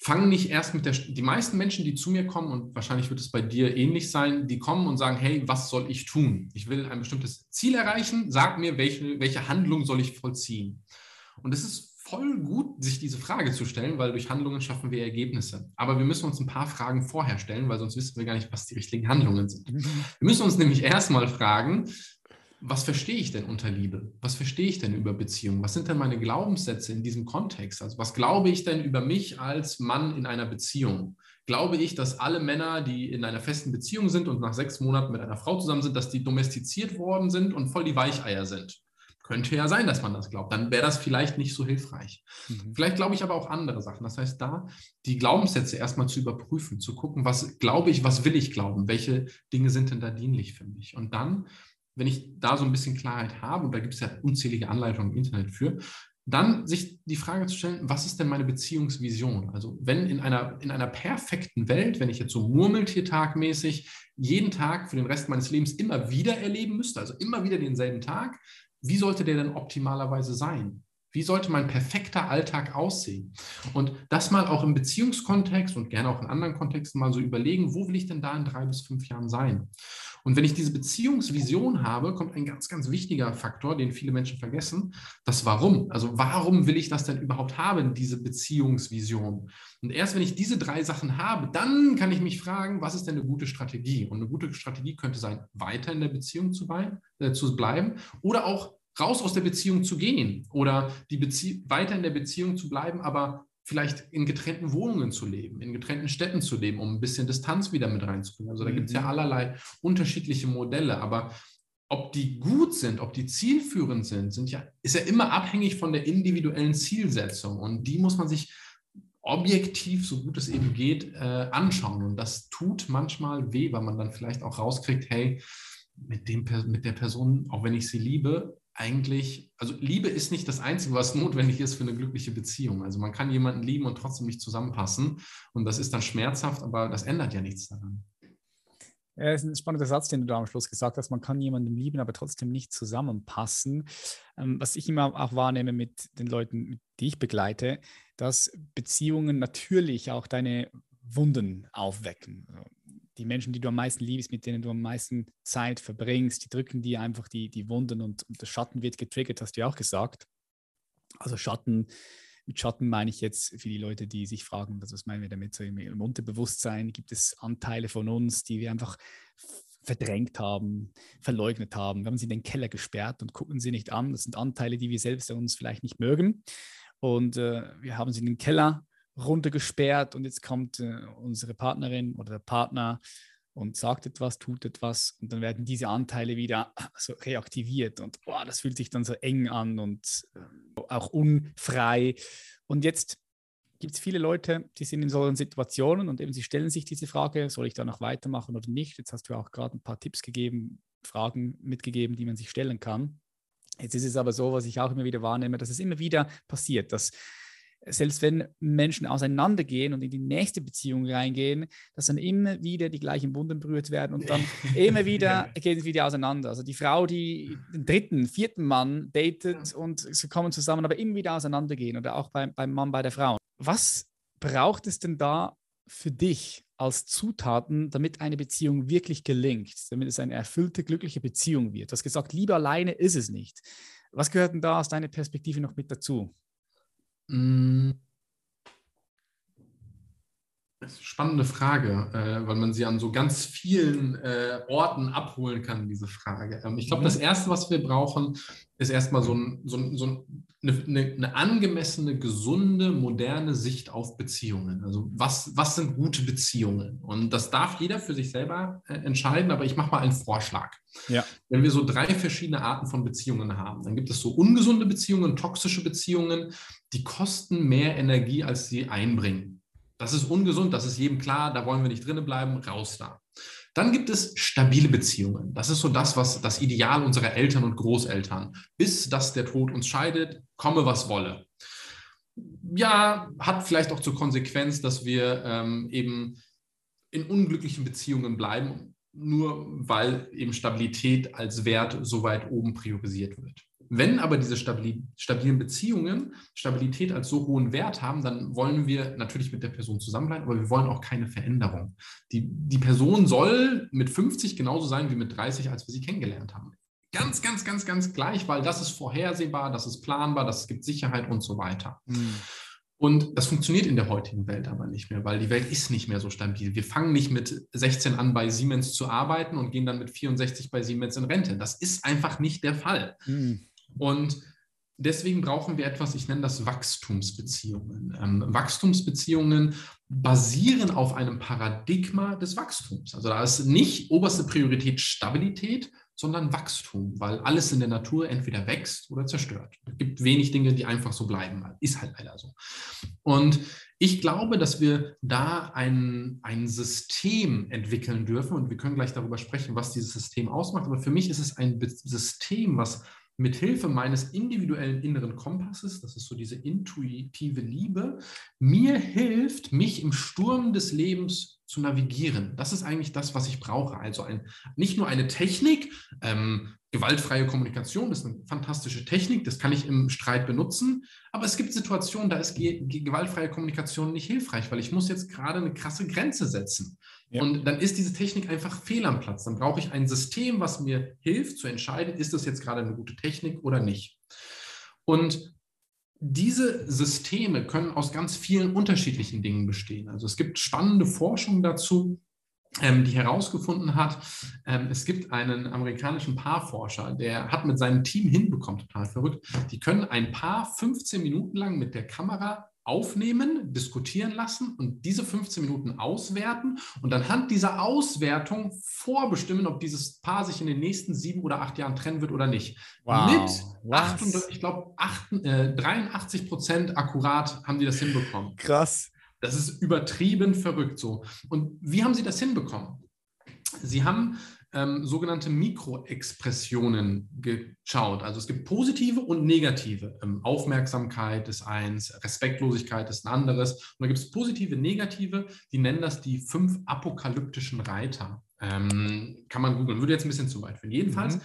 fangen nicht erst mit der, die meisten Menschen, die zu mir kommen, und wahrscheinlich wird es bei dir ähnlich sein, die kommen und sagen, hey, was soll ich tun? Ich will ein bestimmtes Ziel erreichen, sag mir, welche, welche Handlung soll ich vollziehen? Und es ist voll gut, sich diese Frage zu stellen, weil durch Handlungen schaffen wir Ergebnisse. Aber wir müssen uns ein paar Fragen vorher stellen, weil sonst wissen wir gar nicht, was die richtigen Handlungen sind. Mhm. Wir müssen uns nämlich erstmal fragen, was verstehe ich denn unter Liebe? Was verstehe ich denn über Beziehung? Was sind denn meine Glaubenssätze in diesem Kontext? Also was glaube ich denn über mich als Mann in einer Beziehung? Glaube ich, dass alle Männer, die in einer festen Beziehung sind und nach sechs Monaten mit einer Frau zusammen sind, dass die domestiziert worden sind und voll die Weicheier sind? Könnte ja sein, dass man das glaubt. Dann wäre das vielleicht nicht so hilfreich. Mhm. Vielleicht glaube ich aber auch andere Sachen. Das heißt, da die Glaubenssätze erstmal zu überprüfen, zu gucken, was glaube ich, was will ich glauben, welche Dinge sind denn da dienlich für mich. Und dann wenn ich da so ein bisschen Klarheit habe, und da gibt es ja unzählige Anleitungen im Internet für, dann sich die Frage zu stellen, was ist denn meine Beziehungsvision? Also wenn in einer, in einer perfekten Welt, wenn ich jetzt so murmeltiertagmäßig jeden Tag für den Rest meines Lebens immer wieder erleben müsste, also immer wieder denselben Tag, wie sollte der denn optimalerweise sein? Wie sollte mein perfekter Alltag aussehen? Und das mal auch im Beziehungskontext und gerne auch in anderen Kontexten mal so überlegen, wo will ich denn da in drei bis fünf Jahren sein? Und wenn ich diese Beziehungsvision habe, kommt ein ganz, ganz wichtiger Faktor, den viele Menschen vergessen, das Warum. Also warum will ich das denn überhaupt haben, diese Beziehungsvision? Und erst wenn ich diese drei Sachen habe, dann kann ich mich fragen, was ist denn eine gute Strategie? Und eine gute Strategie könnte sein, weiter in der Beziehung zu, bei, äh, zu bleiben oder auch raus aus der Beziehung zu gehen oder die Bezie weiter in der Beziehung zu bleiben, aber vielleicht in getrennten Wohnungen zu leben, in getrennten Städten zu leben, um ein bisschen Distanz wieder mit reinzubringen. Also da mhm. gibt es ja allerlei unterschiedliche Modelle, aber ob die gut sind, ob die zielführend sind, sind ja, ist ja immer abhängig von der individuellen Zielsetzung und die muss man sich objektiv, so gut es eben geht, äh, anschauen. Und das tut manchmal weh, weil man dann vielleicht auch rauskriegt, hey, mit, dem, mit der Person, auch wenn ich sie liebe, eigentlich, also Liebe ist nicht das Einzige, was notwendig ist für eine glückliche Beziehung. Also man kann jemanden lieben und trotzdem nicht zusammenpassen. Und das ist dann schmerzhaft, aber das ändert ja nichts daran. Ja, das ist ein spannender Satz, den du da am Schluss gesagt hast. Man kann jemanden lieben, aber trotzdem nicht zusammenpassen. Ähm, was ich immer auch wahrnehme mit den Leuten, die ich begleite, dass Beziehungen natürlich auch deine Wunden aufwecken die Menschen, die du am meisten liebst, mit denen du am meisten Zeit verbringst, die drücken dir einfach die, die Wunden und, und der Schatten wird getriggert, hast du ja auch gesagt. Also Schatten, mit Schatten meine ich jetzt für die Leute, die sich fragen, was meinen wir damit, so im, im Unterbewusstsein gibt es Anteile von uns, die wir einfach verdrängt haben, verleugnet haben. Wir haben sie in den Keller gesperrt und gucken sie nicht an. Das sind Anteile, die wir selbst uns vielleicht nicht mögen. Und äh, wir haben sie in den Keller runtergesperrt und jetzt kommt äh, unsere Partnerin oder der Partner und sagt etwas, tut etwas und dann werden diese Anteile wieder so reaktiviert und boah, das fühlt sich dann so eng an und äh, auch unfrei. Und jetzt gibt es viele Leute, die sind in solchen Situationen und eben sie stellen sich diese Frage, soll ich da noch weitermachen oder nicht? Jetzt hast du auch gerade ein paar Tipps gegeben, Fragen mitgegeben, die man sich stellen kann. Jetzt ist es aber so, was ich auch immer wieder wahrnehme, dass es immer wieder passiert, dass selbst wenn Menschen auseinandergehen und in die nächste Beziehung reingehen, dass dann immer wieder die gleichen Wunden berührt werden und dann immer wieder gehen sie wieder auseinander. Also die Frau, die den dritten, vierten Mann datet und sie kommen zusammen, aber immer wieder auseinandergehen oder auch beim, beim Mann, bei der Frau. Was braucht es denn da für dich als Zutaten, damit eine Beziehung wirklich gelingt, damit es eine erfüllte, glückliche Beziehung wird? Du hast gesagt, lieber alleine ist es nicht. Was gehört denn da aus deiner Perspektive noch mit dazu? Mm. Spannende Frage, äh, weil man sie an so ganz vielen äh, Orten abholen kann, diese Frage. Ähm, ich glaube, mhm. das Erste, was wir brauchen, ist erstmal so, ein, so, ein, so eine, eine, eine, angemessene, gesunde, moderne Sicht auf Beziehungen. Also was, was sind gute Beziehungen? Und das darf jeder für sich selber äh, entscheiden, aber ich mache mal einen Vorschlag. Ja. Wenn wir so drei verschiedene Arten von Beziehungen haben, dann gibt es so ungesunde Beziehungen, toxische Beziehungen, die kosten mehr Energie, als sie einbringen. Das ist ungesund, das ist jedem klar, da wollen wir nicht drinnen bleiben, raus da. Dann gibt es stabile Beziehungen. Das ist so das, was das Ideal unserer Eltern und Großeltern. Bis dass der Tod uns scheidet, komme was wolle. Ja, hat vielleicht auch zur Konsequenz, dass wir ähm, eben in unglücklichen Beziehungen bleiben, nur weil eben Stabilität als Wert so weit oben priorisiert wird. Wenn aber diese stabilen Beziehungen Stabilität als so hohen Wert haben, dann wollen wir natürlich mit der Person zusammenbleiben, aber wir wollen auch keine Veränderung. Die, die Person soll mit 50 genauso sein wie mit 30, als wir sie kennengelernt haben. Ganz, ganz, ganz, ganz gleich, weil das ist vorhersehbar, das ist planbar, das gibt Sicherheit und so weiter. Mhm. Und das funktioniert in der heutigen Welt aber nicht mehr, weil die Welt ist nicht mehr so stabil. Wir fangen nicht mit 16 an, bei Siemens zu arbeiten und gehen dann mit 64 bei Siemens in Rente. Das ist einfach nicht der Fall. Mhm. Und deswegen brauchen wir etwas, ich nenne das Wachstumsbeziehungen. Ähm, Wachstumsbeziehungen basieren auf einem Paradigma des Wachstums. Also da ist nicht oberste Priorität Stabilität, sondern Wachstum, weil alles in der Natur entweder wächst oder zerstört. Es gibt wenig Dinge, die einfach so bleiben. Ist halt leider so. Und ich glaube, dass wir da ein, ein System entwickeln dürfen und wir können gleich darüber sprechen, was dieses System ausmacht. Aber für mich ist es ein System, was mit Hilfe meines individuellen inneren Kompasses, das ist so diese intuitive Liebe, mir hilft, mich im Sturm des Lebens zu navigieren. Das ist eigentlich das, was ich brauche. Also ein, nicht nur eine Technik, ähm, gewaltfreie Kommunikation ist eine fantastische Technik, das kann ich im Streit benutzen, aber es gibt Situationen, da ist gewaltfreie Kommunikation nicht hilfreich, weil ich muss jetzt gerade eine krasse Grenze setzen. Ja. Und dann ist diese Technik einfach fehl am Platz. Dann brauche ich ein System, was mir hilft zu entscheiden, ist das jetzt gerade eine gute Technik oder nicht. Und diese Systeme können aus ganz vielen unterschiedlichen Dingen bestehen. Also es gibt spannende Forschung dazu, ähm, die herausgefunden hat, ähm, es gibt einen amerikanischen Paarforscher, der hat mit seinem Team hinbekommen, total verrückt, die können ein Paar 15 Minuten lang mit der Kamera aufnehmen, diskutieren lassen und diese 15 Minuten auswerten und anhand dieser Auswertung vorbestimmen, ob dieses Paar sich in den nächsten sieben oder acht Jahren trennen wird oder nicht. Wow. Mit 8, ich glaube, äh, 83 Prozent akkurat haben die das hinbekommen. Krass. Das ist übertrieben verrückt so. Und wie haben sie das hinbekommen? Sie haben ähm, sogenannte Mikroexpressionen geschaut. Also es gibt positive und negative. Ähm, Aufmerksamkeit ist eins, Respektlosigkeit ist ein anderes. Und da gibt es positive, negative, die nennen das die fünf apokalyptischen Reiter. Ähm, kann man googeln, würde jetzt ein bisschen zu weit führen. Jedenfalls mhm.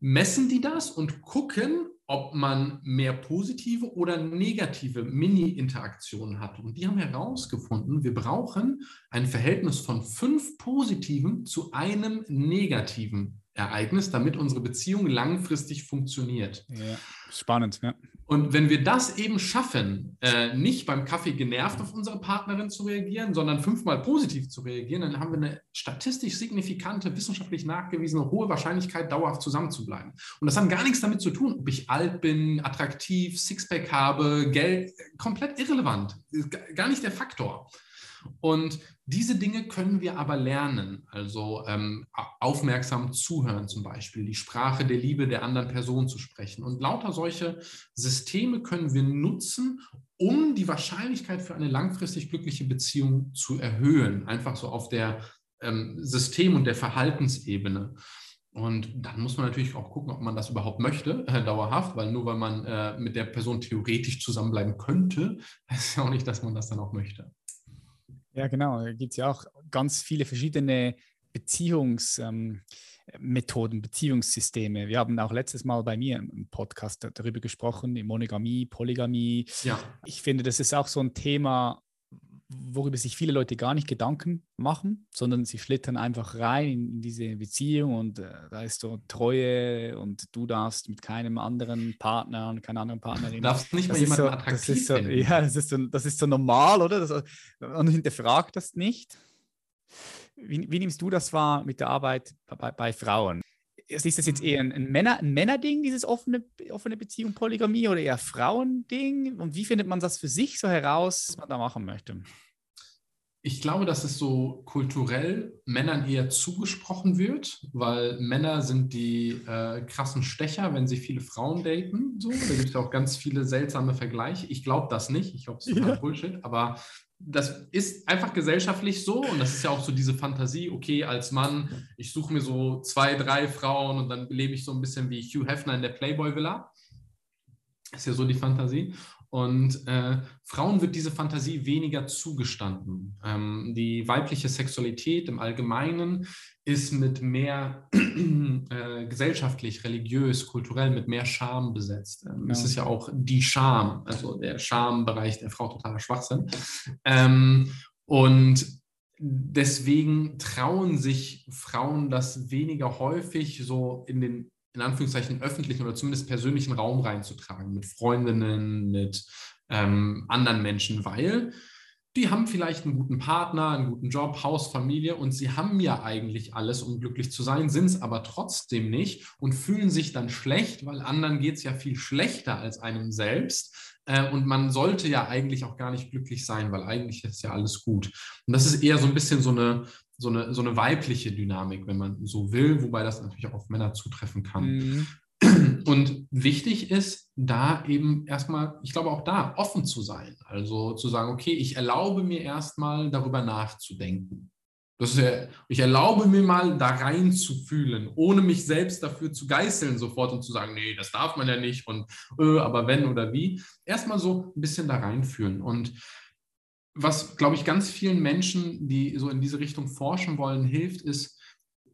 messen die das und gucken, ob man mehr positive oder negative Mini-Interaktionen hat. Und die haben herausgefunden, wir brauchen ein Verhältnis von fünf positiven zu einem negativen Ereignis, damit unsere Beziehung langfristig funktioniert. Ja, spannend, ja. Und wenn wir das eben schaffen, äh, nicht beim Kaffee genervt auf unsere Partnerin zu reagieren, sondern fünfmal positiv zu reagieren, dann haben wir eine statistisch signifikante, wissenschaftlich nachgewiesene hohe Wahrscheinlichkeit, dauerhaft zusammenzubleiben. Und das hat gar nichts damit zu tun, ob ich alt bin, attraktiv, Sixpack habe, Geld, komplett irrelevant. Gar nicht der Faktor. Und Diese Dinge können wir aber lernen, also ähm, aufmerksam zuhören zum Beispiel, die Sprache der Liebe der anderen Person zu sprechen. Und lauter solche Systeme können wir nutzen, um die Wahrscheinlichkeit für eine langfristig glückliche Beziehung zu erhöhen, einfach so auf der ähm, System- und der Verhaltensebene. Und dann muss man natürlich auch gucken, ob man das überhaupt möchte, äh, dauerhaft, weil nur weil man äh, mit der Person theoretisch zusammenbleiben könnte, heißt ja auch nicht, dass man das dann auch möchte. Ja, genau. Da gibt es ja auch ganz viele verschiedene Beziehungsmethoden, ähm, Beziehungssysteme. Wir haben auch letztes Mal bei mir im Podcast darüber gesprochen, die Monogamie, Polygamie. Ja. Ich finde, das ist auch so ein Thema, worüber sich viele Leute gar nicht Gedanken machen, sondern sie schlittern einfach rein in, diese Beziehung und äh, da ist so Treue und du darfst mit keinem anderen Partner und keiner anderen Partnerin. Du darfst nicht das mal jemanden so, attraktiv das so, Ja, das ist, so, das ist so normal, oder? Das, und hinterfragt das nicht. Wie, wie, nimmst du das wahr mit der Arbeit bei, bei Frauen? Ist das jetzt eher ein, Männer, ein Männerding, dieses offene, offene Beziehung, Polygamie oder eher Frauending? Und wie findet man das für sich so heraus, was man da machen möchte? Ich glaube, dass es so kulturell Männern eher zugesprochen wird, weil Männer sind die äh, krassen Stecher, wenn sie viele Frauen daten. So. Da gibt es ja auch ganz viele seltsame Vergleiche. Ich glaube das nicht. Ich glaube, es ist ja. Bullshit. Aber das ist einfach gesellschaftlich so und das ist ja auch so diese Fantasie, okay, als Mann, ich suche mir so zwei, drei Frauen und dann lebe ich so ein bisschen wie Hugh Hefner in der Playboy Villa. Ist ja so die Fantasie. Und äh, Frauen wird diese Fantasie weniger zugestanden. Ähm, die weibliche Sexualität im Allgemeinen ist mit mehr äh, gesellschaftlich, religiös, kulturell, mit mehr Scham besetzt. Ähm, ja. Es ist ja auch die Scham, also der Schambereich der Frau totaler Schwachsinn. Ähm, und deswegen trauen sich Frauen das weniger häufig so in den in Anführungszeichen öffentlichen oder zumindest persönlichen Raum reinzutragen, mit Freundinnen, mit ähm, anderen Menschen, weil die haben vielleicht einen guten Partner, einen guten Job, Haus, Familie und sie haben ja eigentlich alles, um glücklich zu sein, sind es aber trotzdem nicht und fühlen sich dann schlecht, weil anderen geht es ja viel schlechter als einem selbst. Äh, und man sollte ja eigentlich auch gar nicht glücklich sein, weil eigentlich ist ja alles gut. Und das ist eher so ein bisschen so eine, so eine, so eine weibliche Dynamik, wenn man so will, wobei das natürlich auch auf Männer zutreffen kann. Mhm. Und wichtig ist, da eben erstmal, ich glaube auch da, offen zu sein. Also zu sagen, okay, ich erlaube mir erstmal darüber nachzudenken. Das ja, ich erlaube mir mal da rein zu fühlen, ohne mich selbst dafür zu geißeln sofort und zu sagen, nee, das darf man ja nicht und äh, aber wenn oder wie. Erstmal so ein bisschen da reinfühlen. Und was, glaube ich, ganz vielen Menschen, die so in diese Richtung forschen wollen, hilft, ist,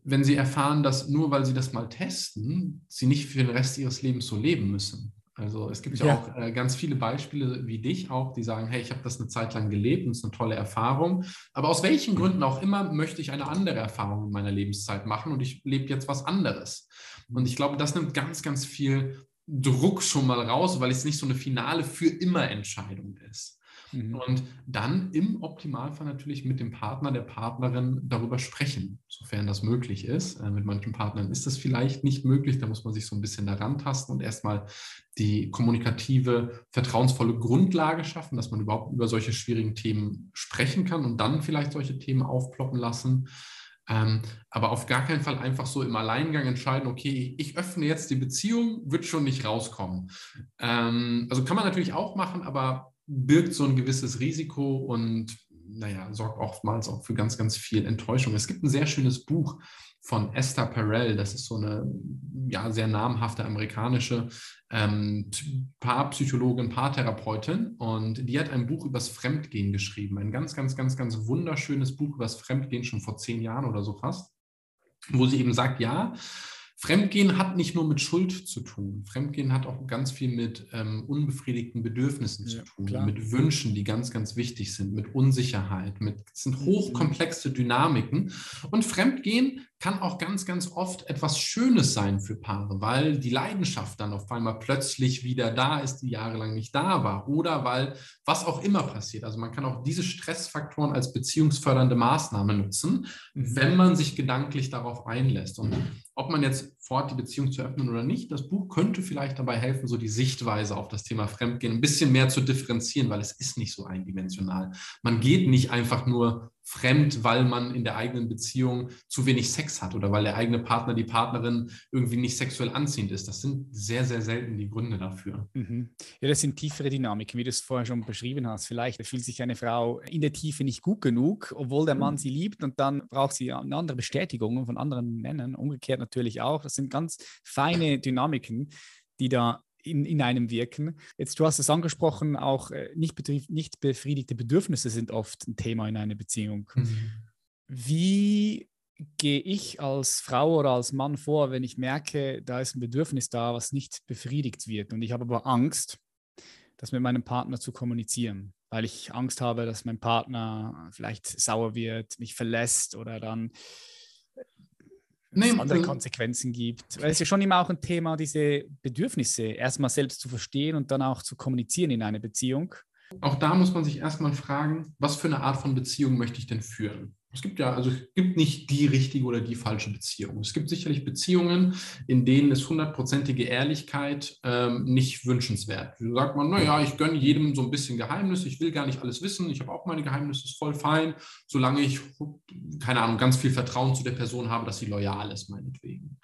wenn sie erfahren, dass nur weil sie das mal testen, sie nicht für den Rest ihres Lebens so leben müssen. Also es gibt ja, ja auch äh, ganz viele Beispiele wie dich auch, die sagen, hey, ich habe das eine Zeit lang gelebt und es ist eine tolle Erfahrung. Aber aus welchen Gründen auch immer möchte ich eine andere Erfahrung in meiner Lebenszeit machen und ich lebe jetzt was anderes. Und ich glaube, das nimmt ganz, ganz viel Druck schon mal raus, weil es nicht so eine finale für immer Entscheidung ist. Mhm. Und dann im Optimalfall natürlich mit dem Partner, der Partnerin darüber sprechen, sofern das möglich ist. Äh, mit manchen Partnern ist das vielleicht nicht möglich, da muss man sich so ein bisschen daran tasten und erstmal die kommunikative, vertrauensvolle Grundlage schaffen, dass man überhaupt über solche schwierigen Themen sprechen kann und dann vielleicht solche Themen aufploppen lassen. Ähm, aber auf gar keinen Fall einfach so im Alleingang entscheiden, okay, ich öffne jetzt die Beziehung, wird schon nicht rauskommen. Ähm, also kann man natürlich auch machen, aber birgt so ein gewisses Risiko und naja, sorgt oftmals auch für ganz, ganz viel Enttäuschung. Es gibt ein sehr schönes Buch von Esther Perel, das ist so eine ja, sehr namhafte amerikanische ähm, Paarpsychologin, Paartherapeutin und die hat ein Buch übers Fremdgehen geschrieben. Ein ganz, ganz, ganz, ganz wunderschönes Buch übers Fremdgehen, schon vor zehn Jahren oder so fast, wo sie eben sagt, ja, Fremdgehen hat nicht nur mit Schuld zu tun. Fremdgehen hat auch ganz viel mit ähm, unbefriedigten Bedürfnissen ja, zu tun, klar. mit Wünschen, die ganz, ganz wichtig sind, mit Unsicherheit, mit sind mhm. hochkomplexe Dynamiken. Und Fremdgehen kann auch ganz, ganz oft etwas Schönes sein für Paare, weil die Leidenschaft dann auf einmal plötzlich wieder da ist, die jahrelang nicht da war. Oder weil was auch immer passiert. Also man kann auch diese Stressfaktoren als beziehungsfördernde Maßnahme nutzen, mhm. wenn man sich gedanklich darauf einlässt. Und ob man jetzt fort die Beziehung zu öffnen oder nicht, das Buch könnte vielleicht dabei helfen, so die Sichtweise auf das Thema Fremdgehen ein bisschen mehr zu differenzieren, weil es ist nicht so eindimensional. Man geht nicht einfach nur fremd, weil man in der eigenen Beziehung zu wenig Sex hat oder weil der eigene Partner, die Partnerin irgendwie nicht sexuell anziehend ist. Das sind sehr, sehr selten die Gründe dafür. Mhm. Ja, das sind tiefere Dynamiken, wie du es vorher schon beschrieben hast. Vielleicht fühlt sich eine Frau in der Tiefe nicht gut genug, obwohl der Mann mhm. sie liebt und dann braucht sie eine andere Bestätigung von anderen Männern. Umgekehrt natürlich auch. Das sind ganz feine Dynamiken, die da in, in einem wirken. Jetzt, du hast es angesprochen, auch äh, nicht, nicht befriedigte Bedürfnisse sind oft ein Thema in einer Beziehung. Mhm. Wie gehe ich als Frau oder als Mann vor, wenn ich merke, da ist ein Bedürfnis da, was nicht befriedigt wird und ich habe aber Angst, das mit meinem Partner zu kommunizieren, weil ich Angst habe, dass mein Partner vielleicht sauer wird, mich verlässt oder dann nee, andere Konsequenzen gibt. Weil es ist ja schon immer auch ein Thema, diese Bedürfnisse erstmal selbst zu verstehen und dann auch zu kommunizieren in einer Beziehung. Auch da muss man sich erstmal fragen, was für eine Art von Beziehung möchte ich denn führen? Es gibt ja, also es gibt nicht die richtige oder die falsche Beziehung. Es gibt sicherlich Beziehungen, in denen ist hundertprozentige Ehrlichkeit ähm, nicht wünschenswert. Da sagt man, naja, ich gönne jedem so ein bisschen Geheimnis, ich will gar nicht alles wissen, ich habe auch meine Geheimnisse, ist voll fein, solange ich, keine Ahnung, ganz viel Vertrauen zu der Person habe, dass sie loyal ist, meinetwegen.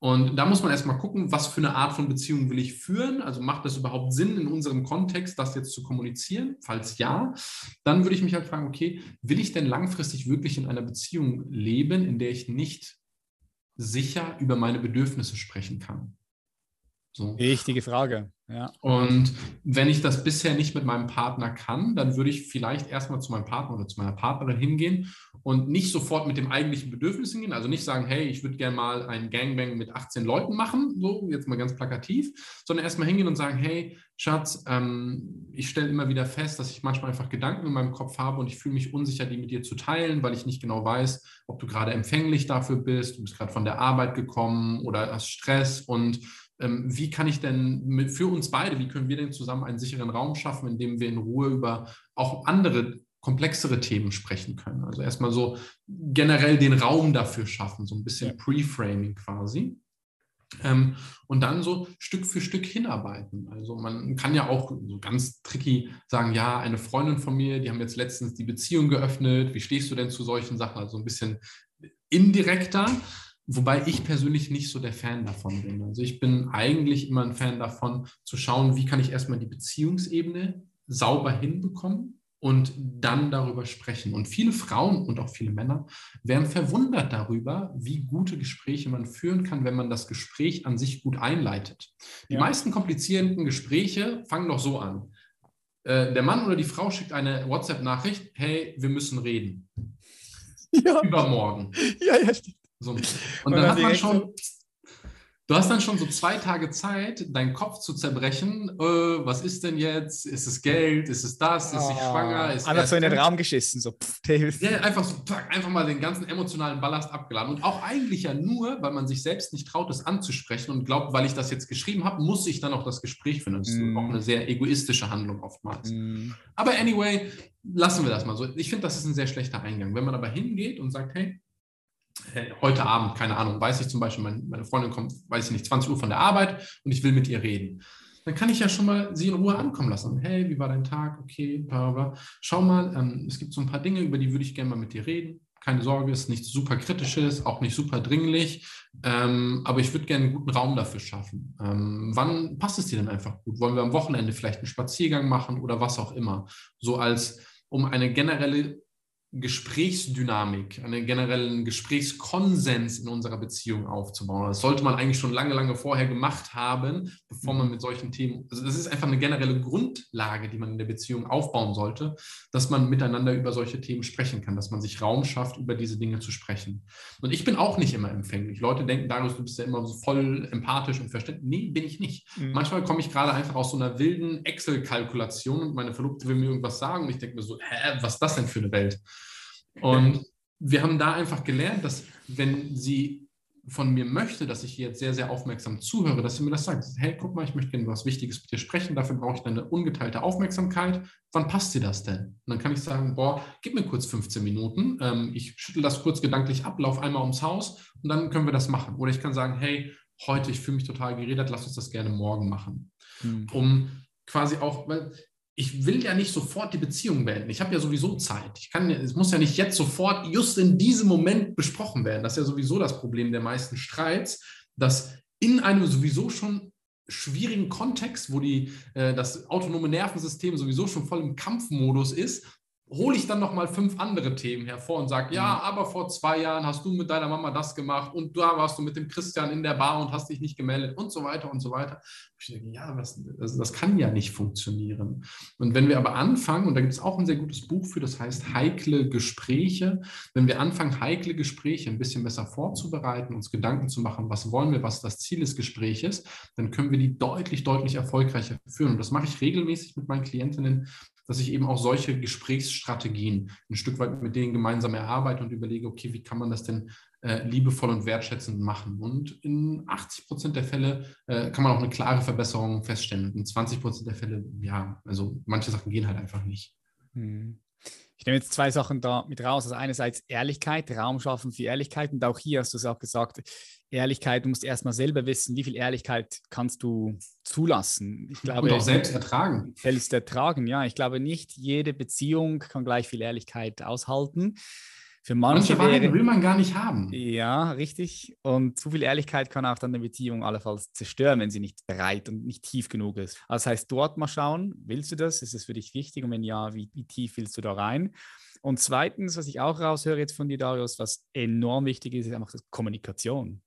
Und da muss man erstmal gucken, was für eine Art von Beziehung will ich führen? Also macht das überhaupt Sinn in unserem Kontext, das jetzt zu kommunizieren? Falls ja, dann würde ich mich halt fragen, okay, will ich denn langfristig wirklich in einer Beziehung leben, in der ich nicht sicher über meine Bedürfnisse sprechen kann? So. Richtige Frage. Ja. Und wenn ich das bisher nicht mit meinem Partner kann, dann würde ich vielleicht erstmal zu meinem Partner oder zu meiner Partnerin hingehen und nicht sofort mit dem eigentlichen Bedürfnis hingehen. Also nicht sagen, hey, ich würde gerne mal einen Gangbang mit 18 Leuten machen, so jetzt mal ganz plakativ, sondern erstmal hingehen und sagen, hey, Schatz, ähm, ich stelle immer wieder fest, dass ich manchmal einfach Gedanken in meinem Kopf habe und ich fühle mich unsicher, die mit dir zu teilen, weil ich nicht genau weiß, ob du gerade empfänglich dafür bist, du bist gerade von der Arbeit gekommen oder hast Stress und wie kann ich denn mit, für uns beide, wie können wir denn zusammen einen sicheren Raum schaffen, in dem wir in Ruhe über auch andere komplexere Themen sprechen können. Also erstmal so generell den Raum dafür schaffen, so ein bisschen. Pre-Framing quasi. Ähm, und dann so Stück für Stück hinarbeiten. Also man kann ja auch so ganz tricky sagen, ja, eine Freundin von mir, die haben jetzt letztens die Beziehung geöffnet, wie stehst du denn zu solchen Sachen? Also ein bisschen indirekter. Wobei ich persönlich nicht so der Fan davon bin. Also ich bin eigentlich immer ein Fan davon, zu schauen, wie kann ich erstmal die Beziehungsebene sauber hinbekommen und dann darüber sprechen. Und viele Frauen und auch viele Männer werden verwundert darüber, wie gute Gespräche man führen kann, wenn man das Gespräch an sich gut einleitet. Die ja. meisten komplizierenden Gespräche fangen doch so an. Äh, der Mann oder die Frau schickt eine WhatsApp-Nachricht, hey, wir müssen reden. Ja. Übermorgen. Ja, ja, stimmt. So. Und, und dann, dann hat man schon, du hast dann schon so zwei Tage Zeit, deinen Kopf zu zerbrechen. Äh, was ist denn jetzt? Ist es Geld? Ist es das? Ist oh, sie schwanger? Ist einfach so in den Raum geschissen. So, pff, ja, einfach so, einfach mal den ganzen emotionalen Ballast abgeladen. Und auch eigentlich ja nur, weil man sich selbst nicht traut, es anzusprechen und glaubt, weil ich das jetzt geschrieben habe, muss ich dann auch das Gespräch führen. Das ist mm. auch eine sehr egoistische Handlung oftmals. Mm. Aber anyway, lassen wir das mal so. Ich finde, das ist ein sehr schlechter Eingang. Wenn man aber hingeht und sagt, hey, heute Abend, keine Ahnung, weiß ich zum Beispiel, meine Freundin kommt, weiß ich nicht, 20 Uhr von der Arbeit und ich will mit ihr reden. Dann kann ich ja schon mal sie in Ruhe ankommen lassen. Hey, wie war dein Tag? Okay, bla bla. Schau mal, ähm, es gibt so ein paar Dinge, über die würde ich gerne mal mit dir reden. Keine Sorge, es ist nichts super kritisches, auch nicht super dringlich, ähm, aber ich würde gerne einen guten Raum dafür schaffen. Ähm, wann passt es dir denn einfach gut? Wollen wir am Wochenende vielleicht einen Spaziergang machen oder was auch immer? So als um eine generelle Gesprächsdynamik, einen generellen Gesprächskonsens in unserer Beziehung aufzubauen. Das sollte man eigentlich schon lange, lange vorher gemacht haben, bevor man mhm. mit solchen Themen, also das ist einfach eine generelle Grundlage, die man in der Beziehung aufbauen sollte, dass man miteinander über solche Themen sprechen kann, dass man sich Raum schafft, über diese Dinge zu sprechen. Und ich bin auch nicht immer empfänglich. Leute denken, Darius, du bist ja immer so voll empathisch und verständlich. Nee, bin ich nicht. Mhm. Manchmal komme ich gerade einfach aus so einer wilden Excel-Kalkulation und meine Verlobte will mir irgendwas sagen und ich denke mir so, hä, was ist das denn für eine Welt? Und wir haben da einfach gelernt, dass wenn sie von mir möchte, dass ich jetzt sehr, sehr aufmerksam zuhöre, dass sie mir das sagt. Hey, guck mal, ich möchte gerne was Wichtiges mit dir sprechen, dafür brauche ich deine ungeteilte Aufmerksamkeit. Wann passt dir das denn? Und dann kann ich sagen, boah, gib mir kurz 15 Minuten, ähm, ich schüttel das kurz gedanklich ab, lauf einmal ums Haus und dann können wir das machen. Oder ich kann sagen, hey, heute, ich fühle mich total geredet, lass uns das gerne morgen machen. Mhm. Um quasi auch, weil ich will ja nicht sofort die Beziehung beenden. Ich habe ja sowieso Zeit. Ich kann, es muss ja nicht jetzt sofort, just in diesem Moment besprochen werden. Das ist ja sowieso das Problem der meisten Streits, dass in einem sowieso schon schwierigen Kontext, wo die, äh, das autonome Nervensystem sowieso schon voll im Kampfmodus ist, hole ich dann nochmal fünf andere Themen hervor und sage, ja, mhm. aber vor zwei Jahren hast du mit deiner Mama das gemacht und da warst du mit dem Christian in der Bar und hast dich nicht gemeldet und so weiter und so weiter. Ich denke, ja, das, das, das kann ja nicht funktionieren. Und wenn wir aber anfangen, und da gibt es auch ein sehr gutes Buch für, das heißt heikle Gespräche, wenn wir anfangen, heikle Gespräche ein bisschen besser vorzubereiten, uns Gedanken zu machen, was wollen wir, was das Ziel des Gesprächs dann können wir die deutlich, deutlich erfolgreicher führen. Und das mache ich regelmäßig mit meinen Klientinnen, dass ich eben auch solche Gesprächsstrategien ein Stück weit mit denen gemeinsam erarbeite und überlege, okay, wie kann man das denn äh, liebevoll und wertschätzend machen? Und in 80 Prozent der Fälle äh, kann man auch eine klare Verbesserung feststellen. In 20 Prozent der Fälle, ja, also manche Sachen gehen halt einfach nicht. Hm. Ich nehme jetzt zwei Sachen da mit raus. Also einerseits Ehrlichkeit, Raum schaffen für Ehrlichkeit. Und auch hier hast du es auch gesagt, Ehrlichkeit, du musst erstmal selber wissen, wie viel Ehrlichkeit kannst du zulassen. Ich glaube, Und auch selbst ertragen. Selbst ertragen, ja. Ich glaube, nicht jede Beziehung kann gleich viel Ehrlichkeit aushalten. Für manche, manche wäre, will man gar nicht haben. Ja, richtig. Und zu viel Ehrlichkeit kann auch dann eine Beziehung allenfalls zerstören, wenn sie nicht bereit und nicht tief genug ist. Also das heißt, dort mal schauen, willst du das? Ist es für dich wichtig? Und wenn ja, wie, wie tief willst du da rein? Und zweitens, was ich auch raushöre jetzt von dir, Darius, was enorm wichtig ist, ist einfach Kommunikation.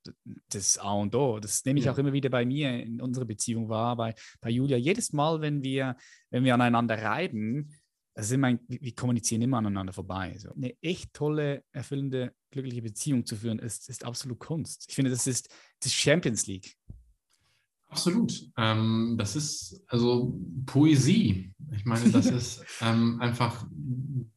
Das A und O. Das nehme ich ja. auch immer wieder bei mir in unserer Beziehung wahr, bei, bei Julia. Jedes Mal, wenn wir, wenn wir aneinander reiben, also immer, wir kommunizieren immer aneinander vorbei. So. Eine echt tolle, erfüllende, glückliche Beziehung zu führen, ist, ist absolut Kunst. Ich finde, das ist, das ist Champions League. Absolut. Ähm, das ist also Poesie. Ich meine, das ist ähm, einfach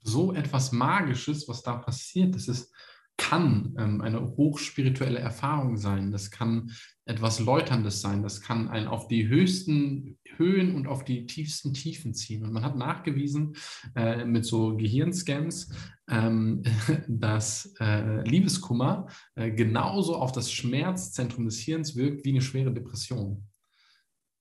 so etwas Magisches, was da passiert. Das ist kann ähm, eine hochspirituelle Erfahrung sein, das kann etwas Läuterndes sein, das kann einen auf die höchsten Höhen und auf die tiefsten Tiefen ziehen. Und man hat nachgewiesen äh, mit so Gehirnscans, ähm, dass äh, Liebeskummer äh, genauso auf das Schmerzzentrum des Hirns wirkt wie eine schwere Depression.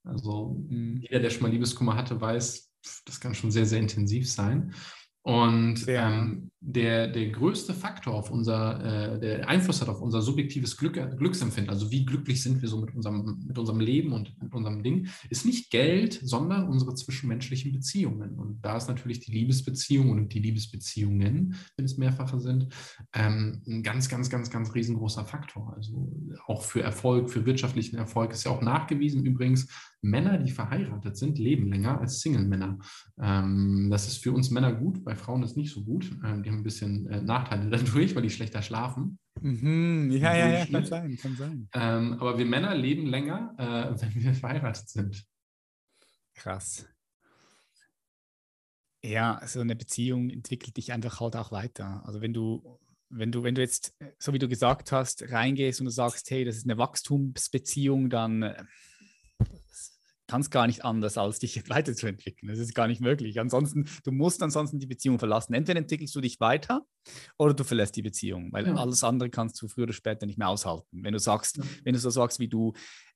Also mhm. jeder, der schon mal Liebeskummer hatte, weiß, das kann schon sehr, sehr intensiv sein. Und ähm, der, der größte Faktor auf unser, äh, der Einfluss hat auf unser subjektives Glück, Glücksempfinden, also wie glücklich sind wir so mit unserem, mit unserem Leben und mit unserem Ding, ist nicht Geld, sondern unsere zwischenmenschlichen Beziehungen. Und da ist natürlich die Liebesbeziehung und die Liebesbeziehungen, wenn es mehrfache sind, ähm, ein ganz, ganz, ganz, ganz riesengroßer Faktor. Also auch für Erfolg, für wirtschaftlichen Erfolg ist ja auch nachgewiesen übrigens, Männer, die verheiratet sind, leben länger als Single-Männer. Ähm, das ist für uns Männer gut, bei Frauen ist nicht so gut. Ähm, die haben ein bisschen äh, Nachteile dadurch, weil die schlechter schlafen. Mhm. Ja, ja, ja, kann sein, kann sein. Ähm, aber wir Männer leben länger, äh, wenn wir verheiratet sind. Krass. Ja, so eine Beziehung entwickelt dich einfach halt auch weiter. Also wenn du, wenn du, wenn du jetzt, so wie du gesagt hast, reingehst und du sagst, hey, das ist eine Wachstumsbeziehung, dann äh, kannst gar nicht anders, als dich weiterzuentwickeln. Das ist gar nicht möglich. Ansonsten, du musst ansonsten die Beziehung verlassen. Entweder entwickelst du dich weiter oder du verlässt die Beziehung, weil ja. alles andere kannst du früher oder später nicht mehr aushalten. Wenn du sagst, ja. wenn du so sagst wie du,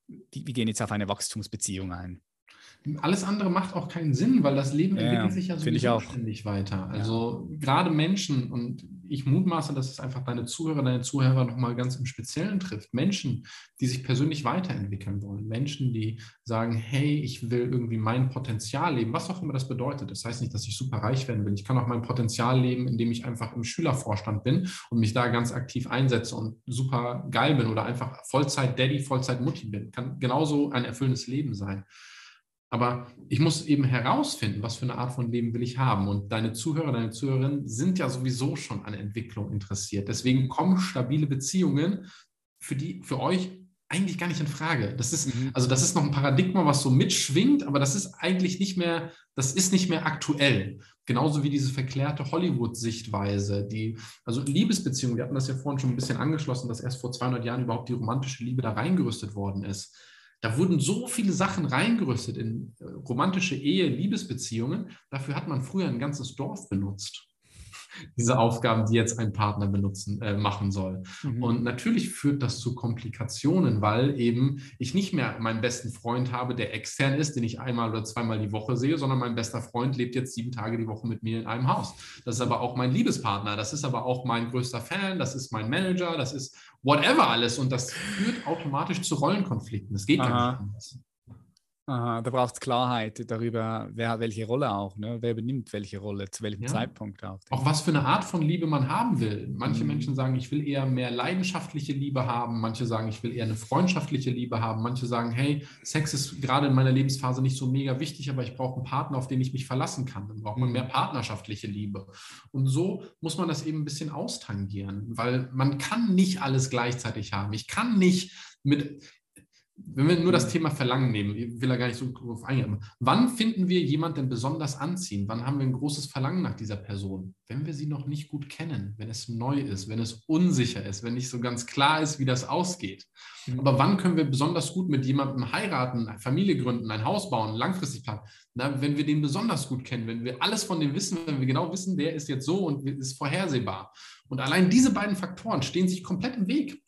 wir gehen jetzt auf eine Wachstumsbeziehung ein. Alles andere macht auch keinen Sinn, weil das Leben ja, entwickelt sich ja sowieso ständig weiter. Also gerade Menschen, und ich mutmaße, dass es einfach deine Zuhörer, deine Zuhörer nochmal ganz im Speziellen trifft. Menschen, die sich persönlich weiterentwickeln wollen. Menschen, die sagen, hey, ich will irgendwie mein Potenzial leben, was auch immer das bedeutet. Das heißt nicht, dass ich super reich werden will. Ich kann auch mein Potenzial leben, indem ich einfach im Schülervorstand bin und mich da ganz aktiv einsetze und super geil bin oder einfach Vollzeit-Daddy, Vollzeit-Mutti bin. Kann genauso ein erfüllendes Leben sein. Aber ich muss eben herausfinden, was für eine Art von Leben will ich haben. Und deine Zuhörer, deine Zuhörerinnen sind ja sowieso schon an Entwicklung interessiert. Deswegen kommen stabile Beziehungen für die, für euch eigentlich gar nicht in Frage. Das ist, mhm. also das ist noch ein Paradigma, was so mitschwingt, aber das ist eigentlich nicht mehr, das ist nicht mehr aktuell. Genauso wie diese verklärte Hollywood-Sichtweise, die, also Liebesbeziehungen, wir hatten das ja vorhin schon ein bisschen angeschlossen, dass erst vor 200 Jahren überhaupt die romantische Liebe da reingerüstet worden ist. Da wurden so viele Sachen reingerüstet in äh, romantische Ehe, Liebesbeziehungen. Dafür hat man früher ein ganzes Dorf benutzt. Diese Aufgaben, die jetzt ein Partner benutzen, äh, machen soll. Mhm. Und natürlich führt das zu Komplikationen, weil eben ich nicht mehr meinen besten Freund habe, der extern ist, den ich einmal oder zweimal die Woche sehe, sondern mein bester Freund lebt jetzt sieben Tage die Woche mit mir in einem Haus. Das ist aber auch mein Liebespartner, das ist aber auch mein größter Fan, das ist mein Manager, das ist whatever alles und das führt automatisch zu Rollenkonflikten. Das geht Aha. gar nicht anders. Aha, da braucht es Klarheit darüber, wer welche Rolle auch, ne? wer übernimmt welche Rolle, zu welchem ja. Zeitpunkt auch. Auch was für eine Art von Liebe man haben will. Manche mhm. Menschen sagen, ich will eher mehr leidenschaftliche Liebe haben, manche sagen, ich will eher eine freundschaftliche Liebe haben, manche sagen, hey, Sex ist gerade in meiner Lebensphase nicht so mega wichtig, aber ich brauche einen Partner, auf den ich mich verlassen kann. Dann braucht man mhm. mehr partnerschaftliche Liebe. Und so muss man das eben ein bisschen austangieren, weil man kann nicht alles gleichzeitig haben. Ich kann nicht mit, wenn wir nur das mhm. Thema Verlangen nehmen, ich will da gar nicht so drauf eingehen, wann finden wir jemanden denn besonders anziehen? Wann haben wir ein großes Verlangen nach dieser Person? Wenn wir sie noch nicht gut kennen, wenn es neu ist, wenn es unsicher ist, wenn nicht so ganz klar ist, wie das ausgeht. Mhm. Aber wann können wir besonders gut mit jemandem heiraten, Familie gründen, ein Haus bauen, langfristig planen? Na, wenn wir den besonders gut kennen, wenn wir alles von dem wissen, wenn wir genau wissen, der ist jetzt so und ist vorhersehbar. Und allein diese beiden Faktoren stehen sich komplett im Weg.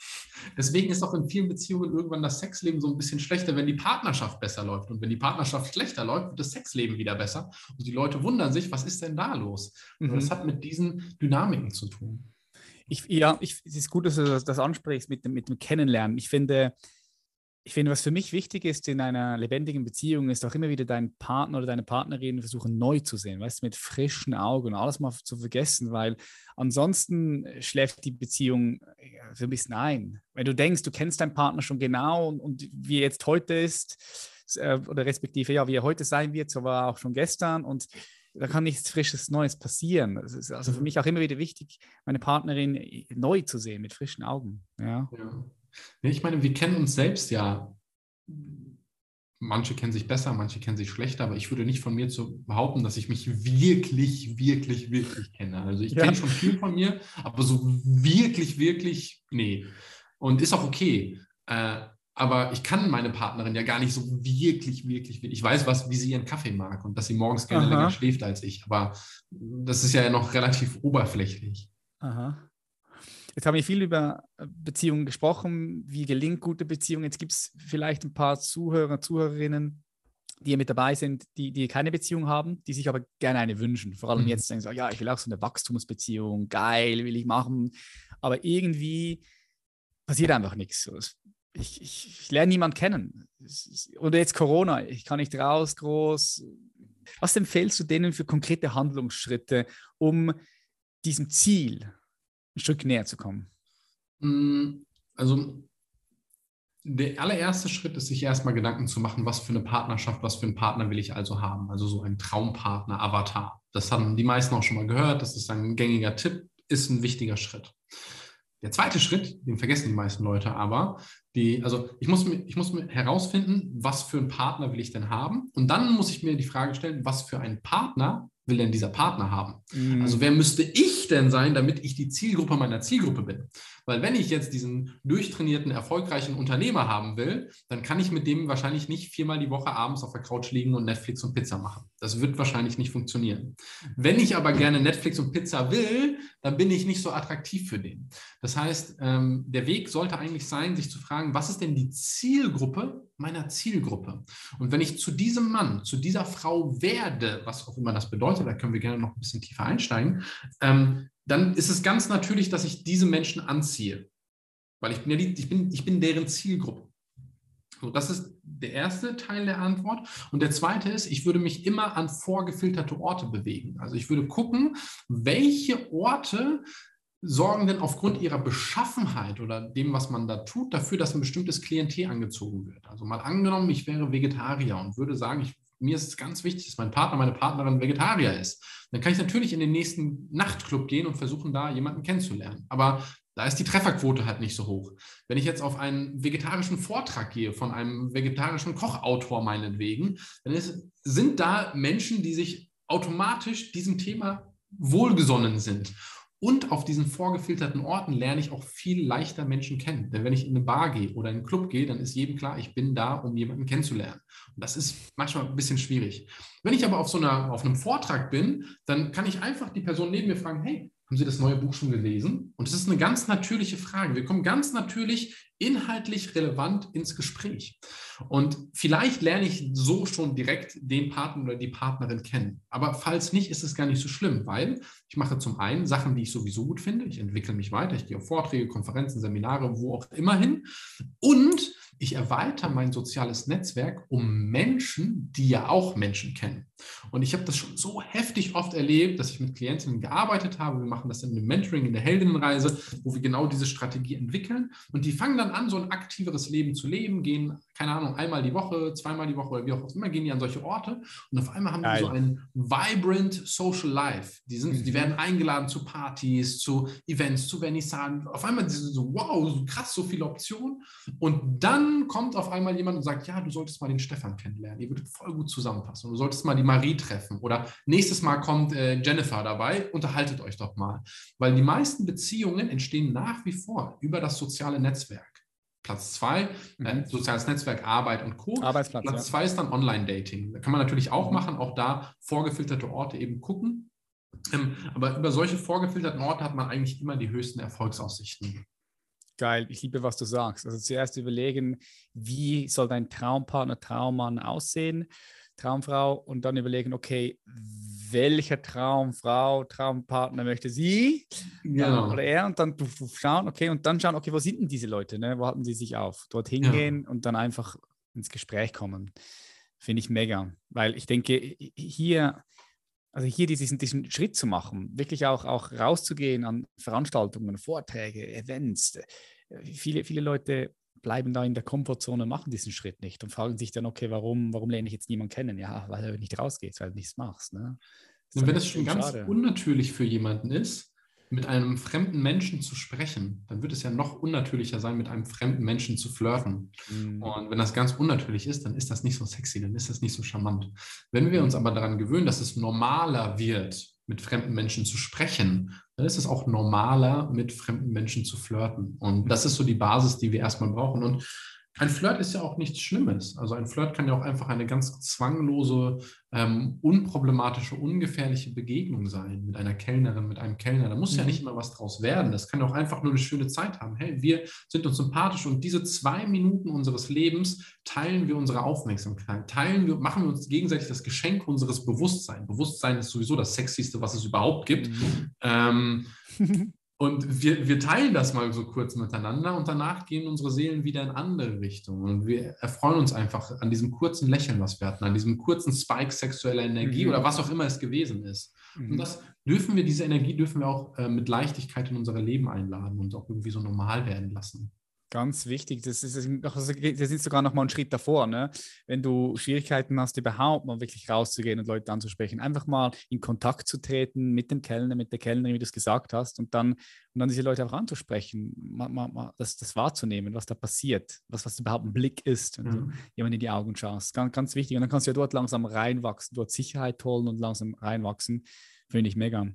Deswegen ist auch in vielen Beziehungen irgendwann das Sexleben so ein bisschen schlechter, wenn die Partnerschaft besser läuft. Und wenn die Partnerschaft schlechter läuft, wird das Sexleben wieder besser. Und die Leute wundern sich, was ist denn da los? Mhm. Und das hat mit diesen Dynamiken zu tun. Ich, ja, ich, es ist gut, dass du das ansprichst mit dem, mit dem Kennenlernen. Ich finde, ich finde, was für mich wichtig ist in einer lebendigen Beziehung, ist auch immer wieder deinen Partner oder deine Partnerin versuchen neu zu sehen, weißt du, mit frischen Augen und alles mal zu vergessen, weil ansonsten schläft die Beziehung so ein bisschen ein. Wenn du denkst, du kennst deinen Partner schon genau und, und wie er jetzt heute ist, äh, oder respektive, ja, wie er heute sein wird, so war er auch schon gestern und da kann nichts Frisches Neues passieren. Es ist also für mich auch immer wieder wichtig, meine Partnerin neu zu sehen, mit frischen Augen. Ja. ja. Ich meine, wir kennen uns selbst ja. Manche kennen sich besser, manche kennen sich schlechter, aber ich würde nicht von mir zu behaupten, dass ich mich wirklich, wirklich, wirklich kenne. Also ich ja. kenne schon viel von mir, aber so wirklich, wirklich, nee. Und ist auch okay. Äh, aber ich kann meine Partnerin ja gar nicht so wirklich, wirklich. Ich weiß, was, wie sie ihren Kaffee mag und dass sie morgens gerne Aha. länger schläft als ich. Aber das ist ja noch relativ oberflächlich. Aha. Jetzt haben wir viel über äh, Beziehungen gesprochen. Wie gelingt gute Beziehungen? Jetzt gibt es vielleicht ein paar Zuhörer, Zuhörerinnen, die hier mit dabei sind, die, die keine Beziehung haben, die sich aber gerne eine wünschen. Vor allem mhm. jetzt denken sie, ja, ich will auch so eine Wachstumsbeziehung, geil, will ich machen. Aber irgendwie passiert einfach nichts. Ich, ich, ich lerne niemanden kennen. Oder jetzt Corona, ich kann nicht raus groß. Was empfehlst du denen für konkrete Handlungsschritte, um diesem Ziel, ein Stück näher zu kommen? Mm, also der allererste Schritt ist, sich erstmal Gedanken zu machen, was für eine Partnerschaft, was für einen Partner will ich also haben. Also so ein Traumpartner, Avatar. Das haben die meisten auch schon mal gehört. Das ist ein gängiger Tipp, ist ein wichtiger Schritt. Der zweite Schritt, den vergessen die meisten Leute aber, die, also ich muss, ich muss mir herausfinden, was für einen Partner will ich denn haben? Und dann muss ich mir die Frage stellen, was für einen Partner will denn dieser Partner haben? Mhm. Also wer müsste ich denn sein, damit ich die Zielgruppe meiner Zielgruppe bin? Weil wenn ich jetzt diesen durchtrainierten, erfolgreichen Unternehmer haben will, dann kann ich mit dem wahrscheinlich nicht viermal die Woche abends auf der Couch liegen und Netflix und Pizza machen. Das wird wahrscheinlich nicht funktionieren. Wenn ich aber gerne Netflix und Pizza will, dann bin ich nicht so attraktiv für den. Das heißt, ähm, der Weg sollte eigentlich sein, sich zu fragen, was ist denn die Zielgruppe meiner Zielgruppe? Und wenn ich zu diesem Mann, zu dieser Frau werde, was auch immer das bedeutet, da können wir gerne noch ein bisschen tiefer einsteigen, ähm, dann ist es ganz natürlich, dass ich diese Menschen anziehe. Weil ich bin ja die, ich bin, ich bin deren Zielgruppe. So, das ist der erste Teil der Antwort. Und der zweite ist, ich würde mich immer an vorgefilterte Orte bewegen. Also ich würde gucken, welche Orte sorgen denn aufgrund ihrer Beschaffenheit oder dem, was man da tut, dafür, dass ein bestimmtes Klientel angezogen wird. Also mal angenommen, ich wäre Vegetarier und würde sagen, ich, mir ist es ganz wichtig, dass mein Partner, meine Partnerin Vegetarier ist. Dann kann ich natürlich in den nächsten Nachtclub gehen und versuchen, da jemanden kennenzulernen. Aber da ist die Trefferquote halt nicht so hoch. Wenn ich jetzt auf einen vegetarischen Vortrag gehe von einem vegetarischen Kochautor meinetwegen, dann ist, sind da Menschen, die sich automatisch diesem Thema wohlgesonnen sind. Und auf diesen vorgefilterten Orten lerne ich auch viel leichter Menschen kennen. Denn wenn ich in eine Bar gehe oder in einen Club gehe, dann ist jedem klar, ich bin da, um jemanden kennenzulernen. Und das ist manchmal ein bisschen schwierig. Wenn ich aber auf so einer, auf einem Vortrag bin, dann kann ich einfach die Person neben mir fragen, hey, haben Sie das neue Buch schon gelesen? Und es ist eine ganz natürliche Frage. Wir kommen ganz natürlich inhaltlich relevant ins Gespräch. Und vielleicht lerne ich so schon direkt den Partner oder die Partnerin kennen. Aber falls nicht, ist es gar nicht so schlimm, weil ich mache zum einen Sachen, die ich sowieso gut finde. Ich entwickle mich weiter, ich gehe auf Vorträge, Konferenzen, Seminare, wo auch immer hin. Und ich erweitere mein soziales Netzwerk um Menschen, die ja auch Menschen kennen. Und ich habe das schon so heftig oft erlebt, dass ich mit Klientinnen gearbeitet habe. Wir machen das in einem Mentoring, in der Heldinnenreise, wo wir genau diese Strategie entwickeln. Und die fangen dann an, so ein aktiveres Leben zu leben, gehen, keine Ahnung, einmal die Woche, zweimal die Woche oder wie auch immer, gehen die an solche Orte. Und auf einmal haben Geil. die so ein vibrant Social Life. Die, sind, mhm. die werden eingeladen zu Partys, zu Events, zu Vernissagen. Auf einmal sind so, wow, so krass, so viele Optionen. Und dann kommt auf einmal jemand und sagt, ja, du solltest mal den Stefan kennenlernen. Ihr würdet voll gut zusammenpassen. Und du solltest mal die Marie treffen. Oder nächstes Mal kommt äh, Jennifer dabei. Unterhaltet euch doch mal. Weil die meisten Beziehungen entstehen nach wie vor über das soziale Netzwerk. Platz zwei, mhm. äh, soziales Netzwerk, Arbeit und Co. Arbeitsplatz. Platz ja. zwei ist dann Online-Dating. Da kann man natürlich auch mhm. machen, auch da vorgefilterte Orte eben gucken. Ähm, aber über solche vorgefilterten Orte hat man eigentlich immer die höchsten Erfolgsaussichten. Geil, ich liebe, was du sagst. Also zuerst überlegen, wie soll dein Traumpartner, Traummann aussehen, Traumfrau und dann überlegen, okay, welcher Traumfrau, Traumpartner möchte sie genau. oder er und dann schauen, okay, und dann schauen, okay, wo sind denn diese Leute, ne? wo halten sie sich auf? Dort hingehen ja. und dann einfach ins Gespräch kommen. Finde ich mega, weil ich denke, hier, also hier diesen, diesen Schritt zu machen, wirklich auch, auch rauszugehen an Veranstaltungen, Vorträge, Events. Äh, viele, viele Leute bleiben da in der Komfortzone, machen diesen Schritt nicht und fragen sich dann, okay, warum, warum lerne ich jetzt niemanden kennen? Ja, weil du nicht rausgehst, weil du nichts machst. Ne? Und wenn es schon ganz schade. unnatürlich für jemanden ist, mit einem fremden Menschen zu sprechen, dann wird es ja noch unnatürlicher sein, mit einem fremden Menschen zu flirten. Mhm. Und wenn das ganz unnatürlich ist, dann ist das nicht so sexy, dann ist das nicht so charmant. Wenn wir uns aber daran gewöhnen, dass es normaler wird, mit fremden Menschen zu sprechen, dann ist es auch normaler, mit fremden Menschen zu flirten. Und das ist so die Basis, die wir erstmal brauchen. Und ein Flirt ist ja auch nichts Schlimmes. Also ein Flirt kann ja auch einfach eine ganz zwanglose, ähm, unproblematische, ungefährliche Begegnung sein mit einer Kellnerin, mit einem Kellner. Da muss mhm. ja nicht immer was draus werden. Das kann auch einfach nur eine schöne Zeit haben. Hey, wir sind uns sympathisch und diese zwei Minuten unseres Lebens teilen wir unsere Aufmerksamkeit, teilen wir, machen wir uns gegenseitig das Geschenk unseres Bewusstseins. Bewusstsein ist sowieso das Sexyste, was es überhaupt gibt. Mhm. Ähm, Und wir, wir teilen das mal so kurz miteinander und danach gehen unsere Seelen wieder in andere Richtungen. Und wir erfreuen uns einfach an diesem kurzen Lächeln, was wir hatten, an diesem kurzen Spike sexueller Energie mhm. oder was auch immer es gewesen ist. Mhm. Und das dürfen wir, diese Energie dürfen wir auch äh, mit Leichtigkeit in unser Leben einladen und auch irgendwie so normal werden lassen. Ganz wichtig, das ist, das ist sogar noch mal ein Schritt davor. Ne? Wenn du Schwierigkeiten hast, überhaupt mal wirklich rauszugehen und Leute anzusprechen, einfach mal in Kontakt zu treten mit dem Kellner, mit der Kellnerin, wie du es gesagt hast, und dann, und dann diese Leute auch anzusprechen, mal, mal, mal das, das, wahrzunehmen, was da passiert, was, was überhaupt ein Blick ist, wenn mhm. du jemand in die Augen schaust. Ganz, ganz wichtig. Und dann kannst du ja dort langsam reinwachsen, dort Sicherheit holen und langsam reinwachsen. Finde ich mega.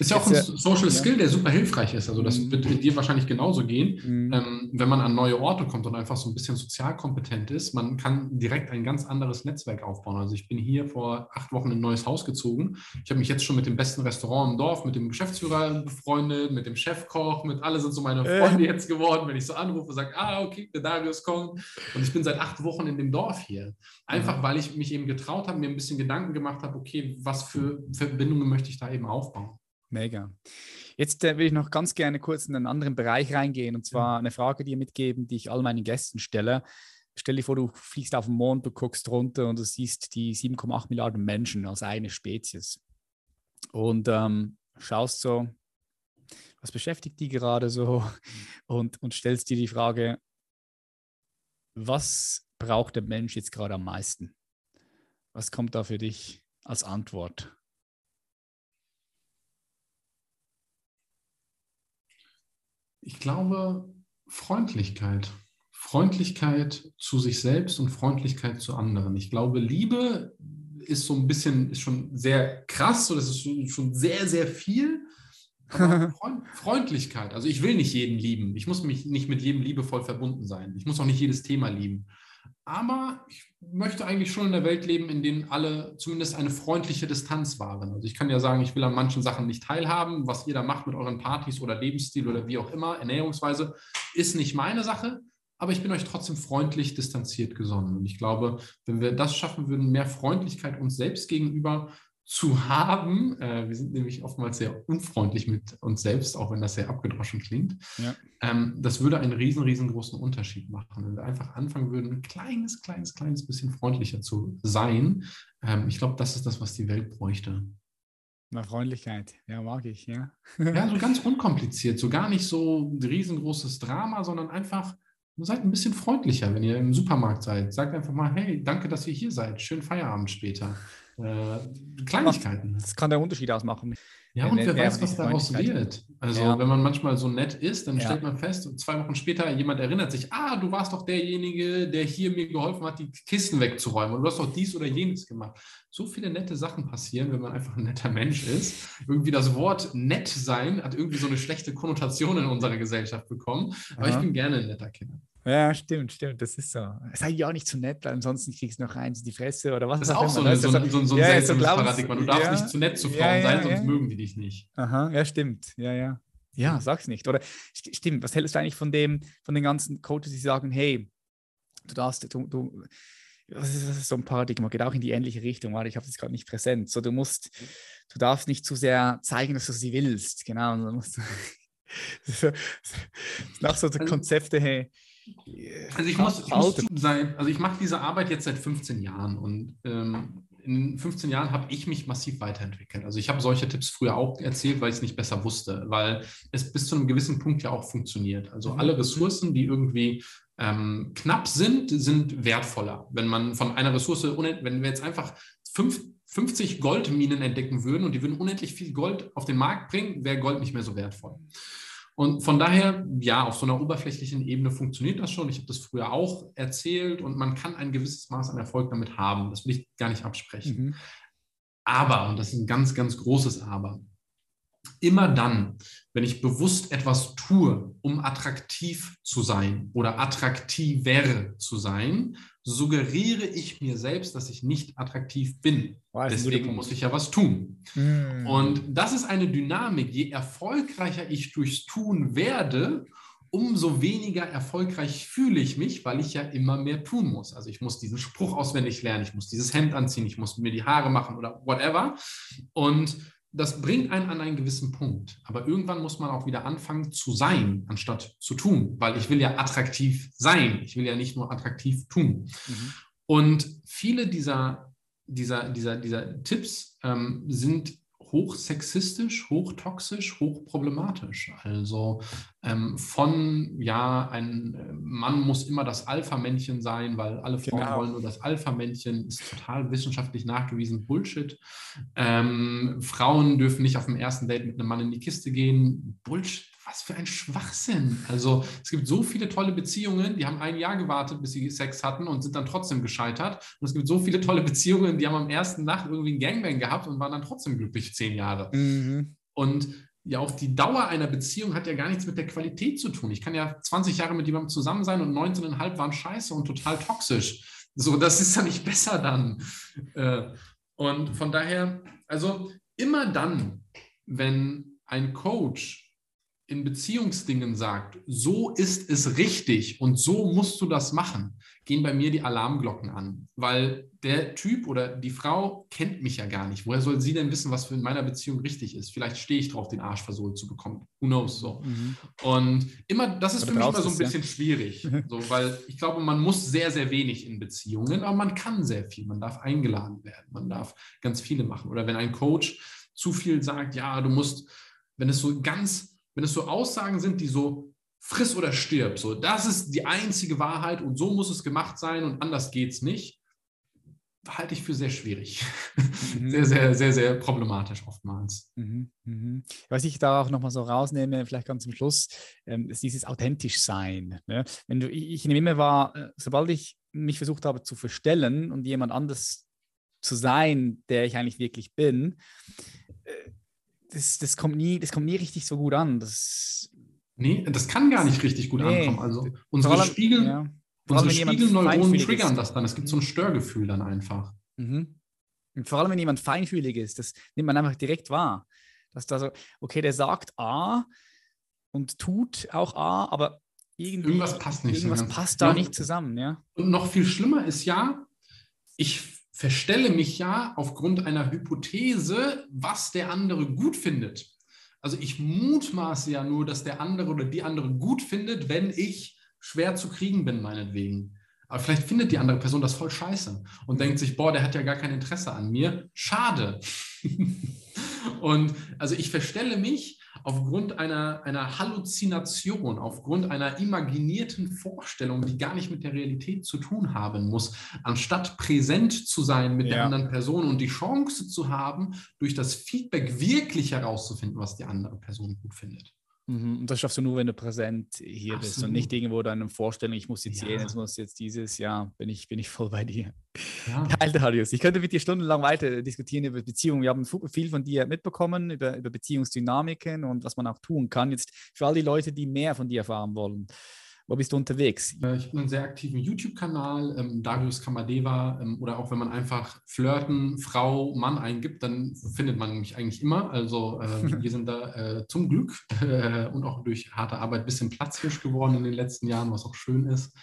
Ist ja auch ein Social Skill, der super hilfreich ist. Also das mhm. wird dir wahrscheinlich genauso gehen, mhm. ähm, wenn man an neue Orte kommt und einfach so ein bisschen sozial kompetent ist. Man kann direkt ein ganz anderes Netzwerk aufbauen. Also ich bin hier vor acht Wochen in ein neues Haus gezogen. Ich habe mich jetzt schon mit dem besten Restaurant im Dorf, mit dem Geschäftsführer befreundet, mit dem Chefkoch, mit alle sind so meine äh. Freunde äh. jetzt geworden. Wenn ich so anrufe, sage, ah, okay, der Darius kommt. Und ich bin seit acht Wochen in dem Dorf hier. Einfach, mhm. weil ich mich eben getraut habe, mir ein bisschen Gedanken gemacht habe, okay, was für Verbindungen möchte ich da eben aufbauen. Mega. Jetzt äh, will ich noch ganz gerne kurz in einen anderen Bereich reingehen und zwar eine Frage dir mitgeben, die ich all meinen Gästen stelle. Stell dir vor, du fliegst auf den Mond, du guckst runter und du siehst die 7,8 Milliarden Menschen als eine Spezies. Und ähm, schaust so, was beschäftigt die gerade so und, und stellst dir die Frage, was braucht der Mensch jetzt gerade am meisten? Was kommt da für dich als Antwort? Ich glaube, Freundlichkeit. Freundlichkeit zu sich selbst und Freundlichkeit zu anderen. Ich glaube, Liebe ist so ein bisschen, ist schon sehr krass, so das ist schon sehr, sehr viel. Freund, Freundlichkeit. Also ich will nicht jeden lieben. Ich muss mich nicht mit jedem liebevoll verbunden sein. Ich muss auch nicht jedes Thema lieben. Aber ich möchte eigentlich schon in der Welt leben, in denen alle zumindest eine freundliche Distanz wahren. Also ich kann ja sagen, ich will an manchen Sachen nicht teilhaben. Was ihr da macht mit euren Partys oder Lebensstil oder wie auch immer, Ernährungsweise, ist nicht meine Sache. Aber ich bin euch trotzdem freundlich distanziert gesonnen. Und ich glaube, wenn wir das schaffen würden, mehr Freundlichkeit uns selbst gegenüber zu haben. Äh, wir sind nämlich oftmals sehr unfreundlich mit uns selbst, auch wenn das sehr abgedroschen klingt. Ja. Ähm, das würde einen riesen, riesengroßen Unterschied machen, wenn wir einfach anfangen würden, ein kleines, kleines, kleines bisschen freundlicher zu sein. Ähm, ich glaube, das ist das, was die Welt bräuchte. Na, Freundlichkeit, ja, mag ich, ja. ja, so ganz unkompliziert, so gar nicht so ein riesengroßes Drama, sondern einfach seid ein bisschen freundlicher, wenn ihr im Supermarkt seid. Sagt einfach mal, hey, danke, dass ihr hier seid. Schönen Feierabend später. Äh, Kleinigkeiten. Das kann der Unterschied ausmachen. Ja, und wer weiß, was daraus wird. Also, ja. wenn man manchmal so nett ist, dann ja. stellt man fest, zwei Wochen später, jemand erinnert sich, ah, du warst doch derjenige, der hier mir geholfen hat, die Kisten wegzuräumen. Und du hast doch dies oder jenes gemacht. So viele nette Sachen passieren, wenn man einfach ein netter Mensch ist. Irgendwie das Wort nett sein hat irgendwie so eine schlechte Konnotation in unserer Gesellschaft bekommen. Aber Aha. ich bin gerne ein netter Kind. Ja, stimmt, stimmt, das ist so. Sei ja auch nicht zu nett, weil ansonsten kriegst du noch eins in die Fresse oder was. Das ist auch so, eine, so, ein, so, so ein ja, seltsames so Paradigma. Du darfst ja, nicht zu nett zu Frauen ja, sein, sonst mögen die dich nicht. Aha, ja, stimmt. Ja, ja. Ja, sag's nicht. Oder stimmt, was hältst du eigentlich von dem, von den ganzen Coaches, die sagen, hey, du darfst, du, du das ist, das ist so ein Paradigma, geht auch in die ähnliche Richtung, weil ich habe das gerade nicht präsent. So, du musst, du darfst nicht zu sehr zeigen, dass du sie willst. Genau. Und dann musst du, nach so also Konzepte, hey, also ich muss, ich muss sein, also ich mache diese Arbeit jetzt seit 15 Jahren und ähm, in 15 Jahren habe ich mich massiv weiterentwickelt. Also ich habe solche Tipps früher auch erzählt, weil ich es nicht besser wusste, weil es bis zu einem gewissen Punkt ja auch funktioniert. Also mhm. alle Ressourcen, die irgendwie ähm, knapp sind, sind wertvoller. Wenn man von einer Ressource, wenn wir jetzt einfach fünf, 50 Goldminen entdecken würden und die würden unendlich viel Gold auf den Markt bringen, wäre Gold nicht mehr so wertvoll. Und von daher, ja, auf so einer oberflächlichen Ebene funktioniert das schon. Ich habe das früher auch erzählt und man kann ein gewisses Maß an Erfolg damit haben. Das will ich gar nicht absprechen. Mhm. Aber, und das ist ein ganz, ganz großes Aber, immer dann, wenn ich bewusst etwas tue, um attraktiv zu sein oder attraktiver zu sein, suggeriere ich mir selbst, dass ich nicht attraktiv bin. Wow, Deswegen muss ich ja was tun. Mm. Und das ist eine Dynamik. Je erfolgreicher ich durchs Tun werde, umso weniger erfolgreich fühle ich mich, weil ich ja immer mehr tun muss. Also ich muss diesen Spruch auswendig lernen, ich muss dieses Hemd anziehen, ich muss mir die Haare machen oder whatever. Und das bringt einen an einen gewissen Punkt. Aber irgendwann muss man auch wieder anfangen zu sein, anstatt zu tun, weil ich will ja attraktiv sein. Ich will ja nicht nur attraktiv tun. Mhm. Und viele dieser, dieser, dieser, dieser Tipps ähm, sind hochsexistisch, hochtoxisch, hochproblematisch. Also ähm, von, ja, ein äh, Mann muss immer das Alpha-Männchen sein, weil alle Frauen genau. wollen nur das Alpha-Männchen, ist total wissenschaftlich nachgewiesen Bullshit. Ähm, Frauen dürfen nicht auf dem ersten Date mit einem Mann in die Kiste gehen. Bullshit was für ein Schwachsinn. Also es gibt so viele tolle Beziehungen, die haben ein Jahr gewartet, bis sie Sex hatten und sind dann trotzdem gescheitert. Und es gibt so viele tolle Beziehungen, die haben am ersten Nacht irgendwie ein Gangbang gehabt und waren dann trotzdem glücklich zehn Jahre. Mhm. Und ja, auch die Dauer einer Beziehung hat ja gar nichts mit der Qualität zu tun. Ich kann ja 20 Jahre mit jemandem zusammen sein und 19,5 waren scheiße und total toxisch. So, das ist ja nicht besser dann. Äh, und von daher, also immer dann, wenn ein Coach in Beziehungsdingen sagt, so ist es richtig und so musst du das machen, gehen bei mir die Alarmglocken an, weil der Typ oder die Frau kennt mich ja gar nicht. Woher soll sie denn wissen, was für in meiner Beziehung richtig ist? Vielleicht stehe ich drauf, den Arsch versohlt zu bekommen. Who knows? So. Mhm. Und immer, das ist für mich immer so ein bisschen ja. schwierig, so, weil ich glaube, man muss sehr, sehr wenig in Beziehungen, aber man kann sehr viel. Man darf eingeladen werden, man darf ganz viele machen. Oder wenn ein Coach zu viel sagt, ja, du musst, wenn es so ganz wenn es so Aussagen sind, die so friss oder stirb, so das ist die einzige Wahrheit und so muss es gemacht sein und anders geht es nicht, halte ich für sehr schwierig. Mhm. Sehr, sehr, sehr, sehr problematisch oftmals. Mhm. Mhm. Was ich da auch nochmal so rausnehme, vielleicht ganz zum Schluss, ähm, ist dieses authentisch sein. Ne? Wenn du, ich, nehme immer wahr, äh, sobald ich mich versucht habe zu verstellen und jemand anders zu sein, der ich eigentlich wirklich bin, äh, das, das, kommt nie, das kommt nie richtig so gut an. Das, nee, das kann gar nicht richtig gut nee. ankommen. Also unsere allem, Spiegel, ja. Unsere Spiegelneuronen triggern das dann. Es gibt so ein mhm. Störgefühl dann einfach. Mhm. Und vor allem, wenn jemand feinfühlig ist, das nimmt man einfach direkt wahr. Dass da so, okay, der sagt A und tut auch A, aber irgendwie, irgendwas passt nicht. Irgendwas passt da noch, nicht zusammen, ja. Und noch viel schlimmer ist ja, ich verstelle mich ja aufgrund einer Hypothese, was der andere gut findet. Also ich mutmaße ja nur, dass der andere oder die andere gut findet, wenn ich schwer zu kriegen bin, meinetwegen. Aber vielleicht findet die andere Person das voll scheiße und denkt sich, boah, der hat ja gar kein Interesse an mir. Schade. und also ich verstelle mich aufgrund einer, einer Halluzination, aufgrund einer imaginierten Vorstellung, die gar nicht mit der Realität zu tun haben muss, anstatt präsent zu sein mit ja. der anderen Person und die Chance zu haben, durch das Feedback wirklich herauszufinden, was die andere Person gut findet. Mhm. Und das schaffst du nur, wenn du präsent hier Absolut. bist und nicht irgendwo deine Vorstellung, ich muss jetzt ja. jenes, muss jetzt dieses, ja, bin ich, bin ich voll bei dir. Ja. Geil, Darius. Ich könnte mit dir stundenlang weiter diskutieren über Beziehungen. Wir haben viel von dir mitbekommen, über, über Beziehungsdynamiken und was man auch tun kann. Jetzt für all die Leute, die mehr von dir erfahren wollen. Wo bist du unterwegs? Äh, ich habe einen sehr aktiven YouTube-Kanal, ähm, Darius Kamadeva, ähm, oder auch wenn man einfach Flirten, Frau, Mann eingibt, dann findet man mich eigentlich immer. Also äh, wir sind da äh, zum Glück äh, und auch durch harte Arbeit ein bisschen Platzhirsch geworden in den letzten Jahren, was auch schön ist.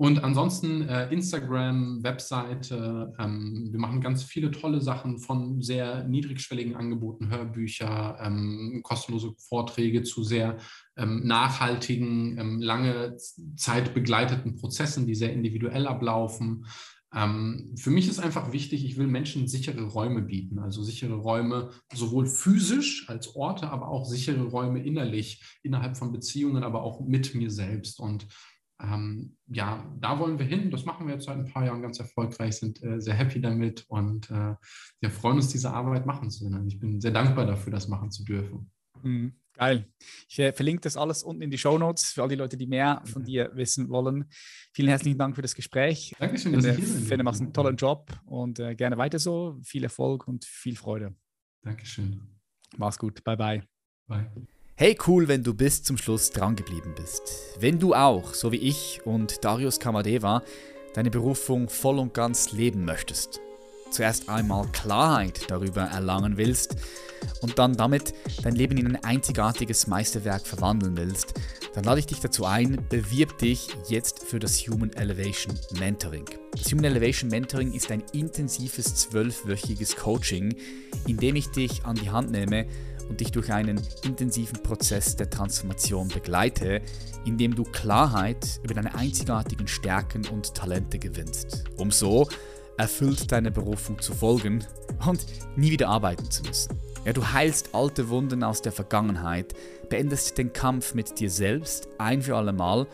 Und ansonsten äh, Instagram, Webseite. Ähm, wir machen ganz viele tolle Sachen von sehr niedrigschwelligen Angeboten, Hörbücher, ähm, kostenlose Vorträge zu sehr ähm, nachhaltigen, ähm, lange Zeit begleiteten Prozessen, die sehr individuell ablaufen. Ähm, für mich ist einfach wichtig, ich will Menschen sichere Räume bieten, also sichere Räume sowohl physisch als Orte, aber auch sichere Räume innerlich, innerhalb von Beziehungen, aber auch mit mir selbst. Und ähm, ja, da wollen wir hin. Das machen wir jetzt seit ein paar Jahren ganz erfolgreich, sind äh, sehr happy damit und äh, wir freuen uns, diese Arbeit machen zu können. Ich bin sehr dankbar dafür, das machen zu dürfen. Mhm, geil. Ich äh, verlinke das alles unten in die Show Notes für all die Leute, die mehr von dir wissen wollen. Vielen herzlichen Dank für das Gespräch. Dankeschön, dass ich hier bin. Du machst einen tollen Job und äh, gerne weiter so. Viel Erfolg und viel Freude. Dankeschön. Mach's gut. Bye, bye. Bye. Hey, cool, wenn du bis zum Schluss dran geblieben bist. Wenn du auch, so wie ich und Darius Kamadeva, deine Berufung voll und ganz leben möchtest. Zuerst einmal Klarheit darüber erlangen willst und dann damit dein Leben in ein einzigartiges Meisterwerk verwandeln willst, dann lade ich dich dazu ein, bewirb dich jetzt für das Human Elevation Mentoring. Das Human Elevation Mentoring ist ein intensives zwölfwöchiges Coaching, in dem ich dich an die Hand nehme und dich durch einen intensiven Prozess der Transformation begleite, in dem du Klarheit über deine einzigartigen Stärken und Talente gewinnst, um so erfüllt deiner Berufung zu folgen und nie wieder arbeiten zu müssen. Ja, du heilst alte Wunden aus der Vergangenheit, beendest den Kampf mit dir selbst ein für alle Mal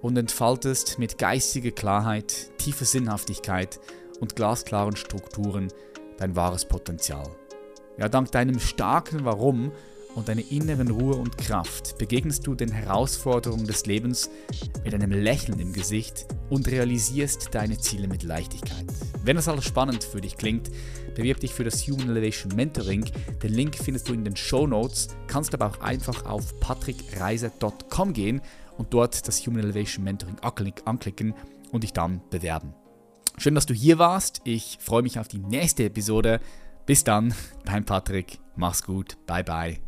und entfaltest mit geistiger Klarheit, tiefer Sinnhaftigkeit und glasklaren Strukturen dein wahres Potenzial. Ja, dank deinem starken Warum und deiner inneren Ruhe und Kraft begegnest du den Herausforderungen des Lebens mit einem Lächeln im Gesicht und realisierst deine Ziele mit Leichtigkeit. Wenn das alles spannend für dich klingt, bewirb dich für das Human Elevation Mentoring. Den Link findest du in den Show Notes, kannst aber auch einfach auf patrickreiser.com gehen und dort das Human Elevation Mentoring anklicken und dich dann bewerben. Schön, dass du hier warst. Ich freue mich auf die nächste Episode. Bis dann, dein Patrick. Mach's gut. Bye bye.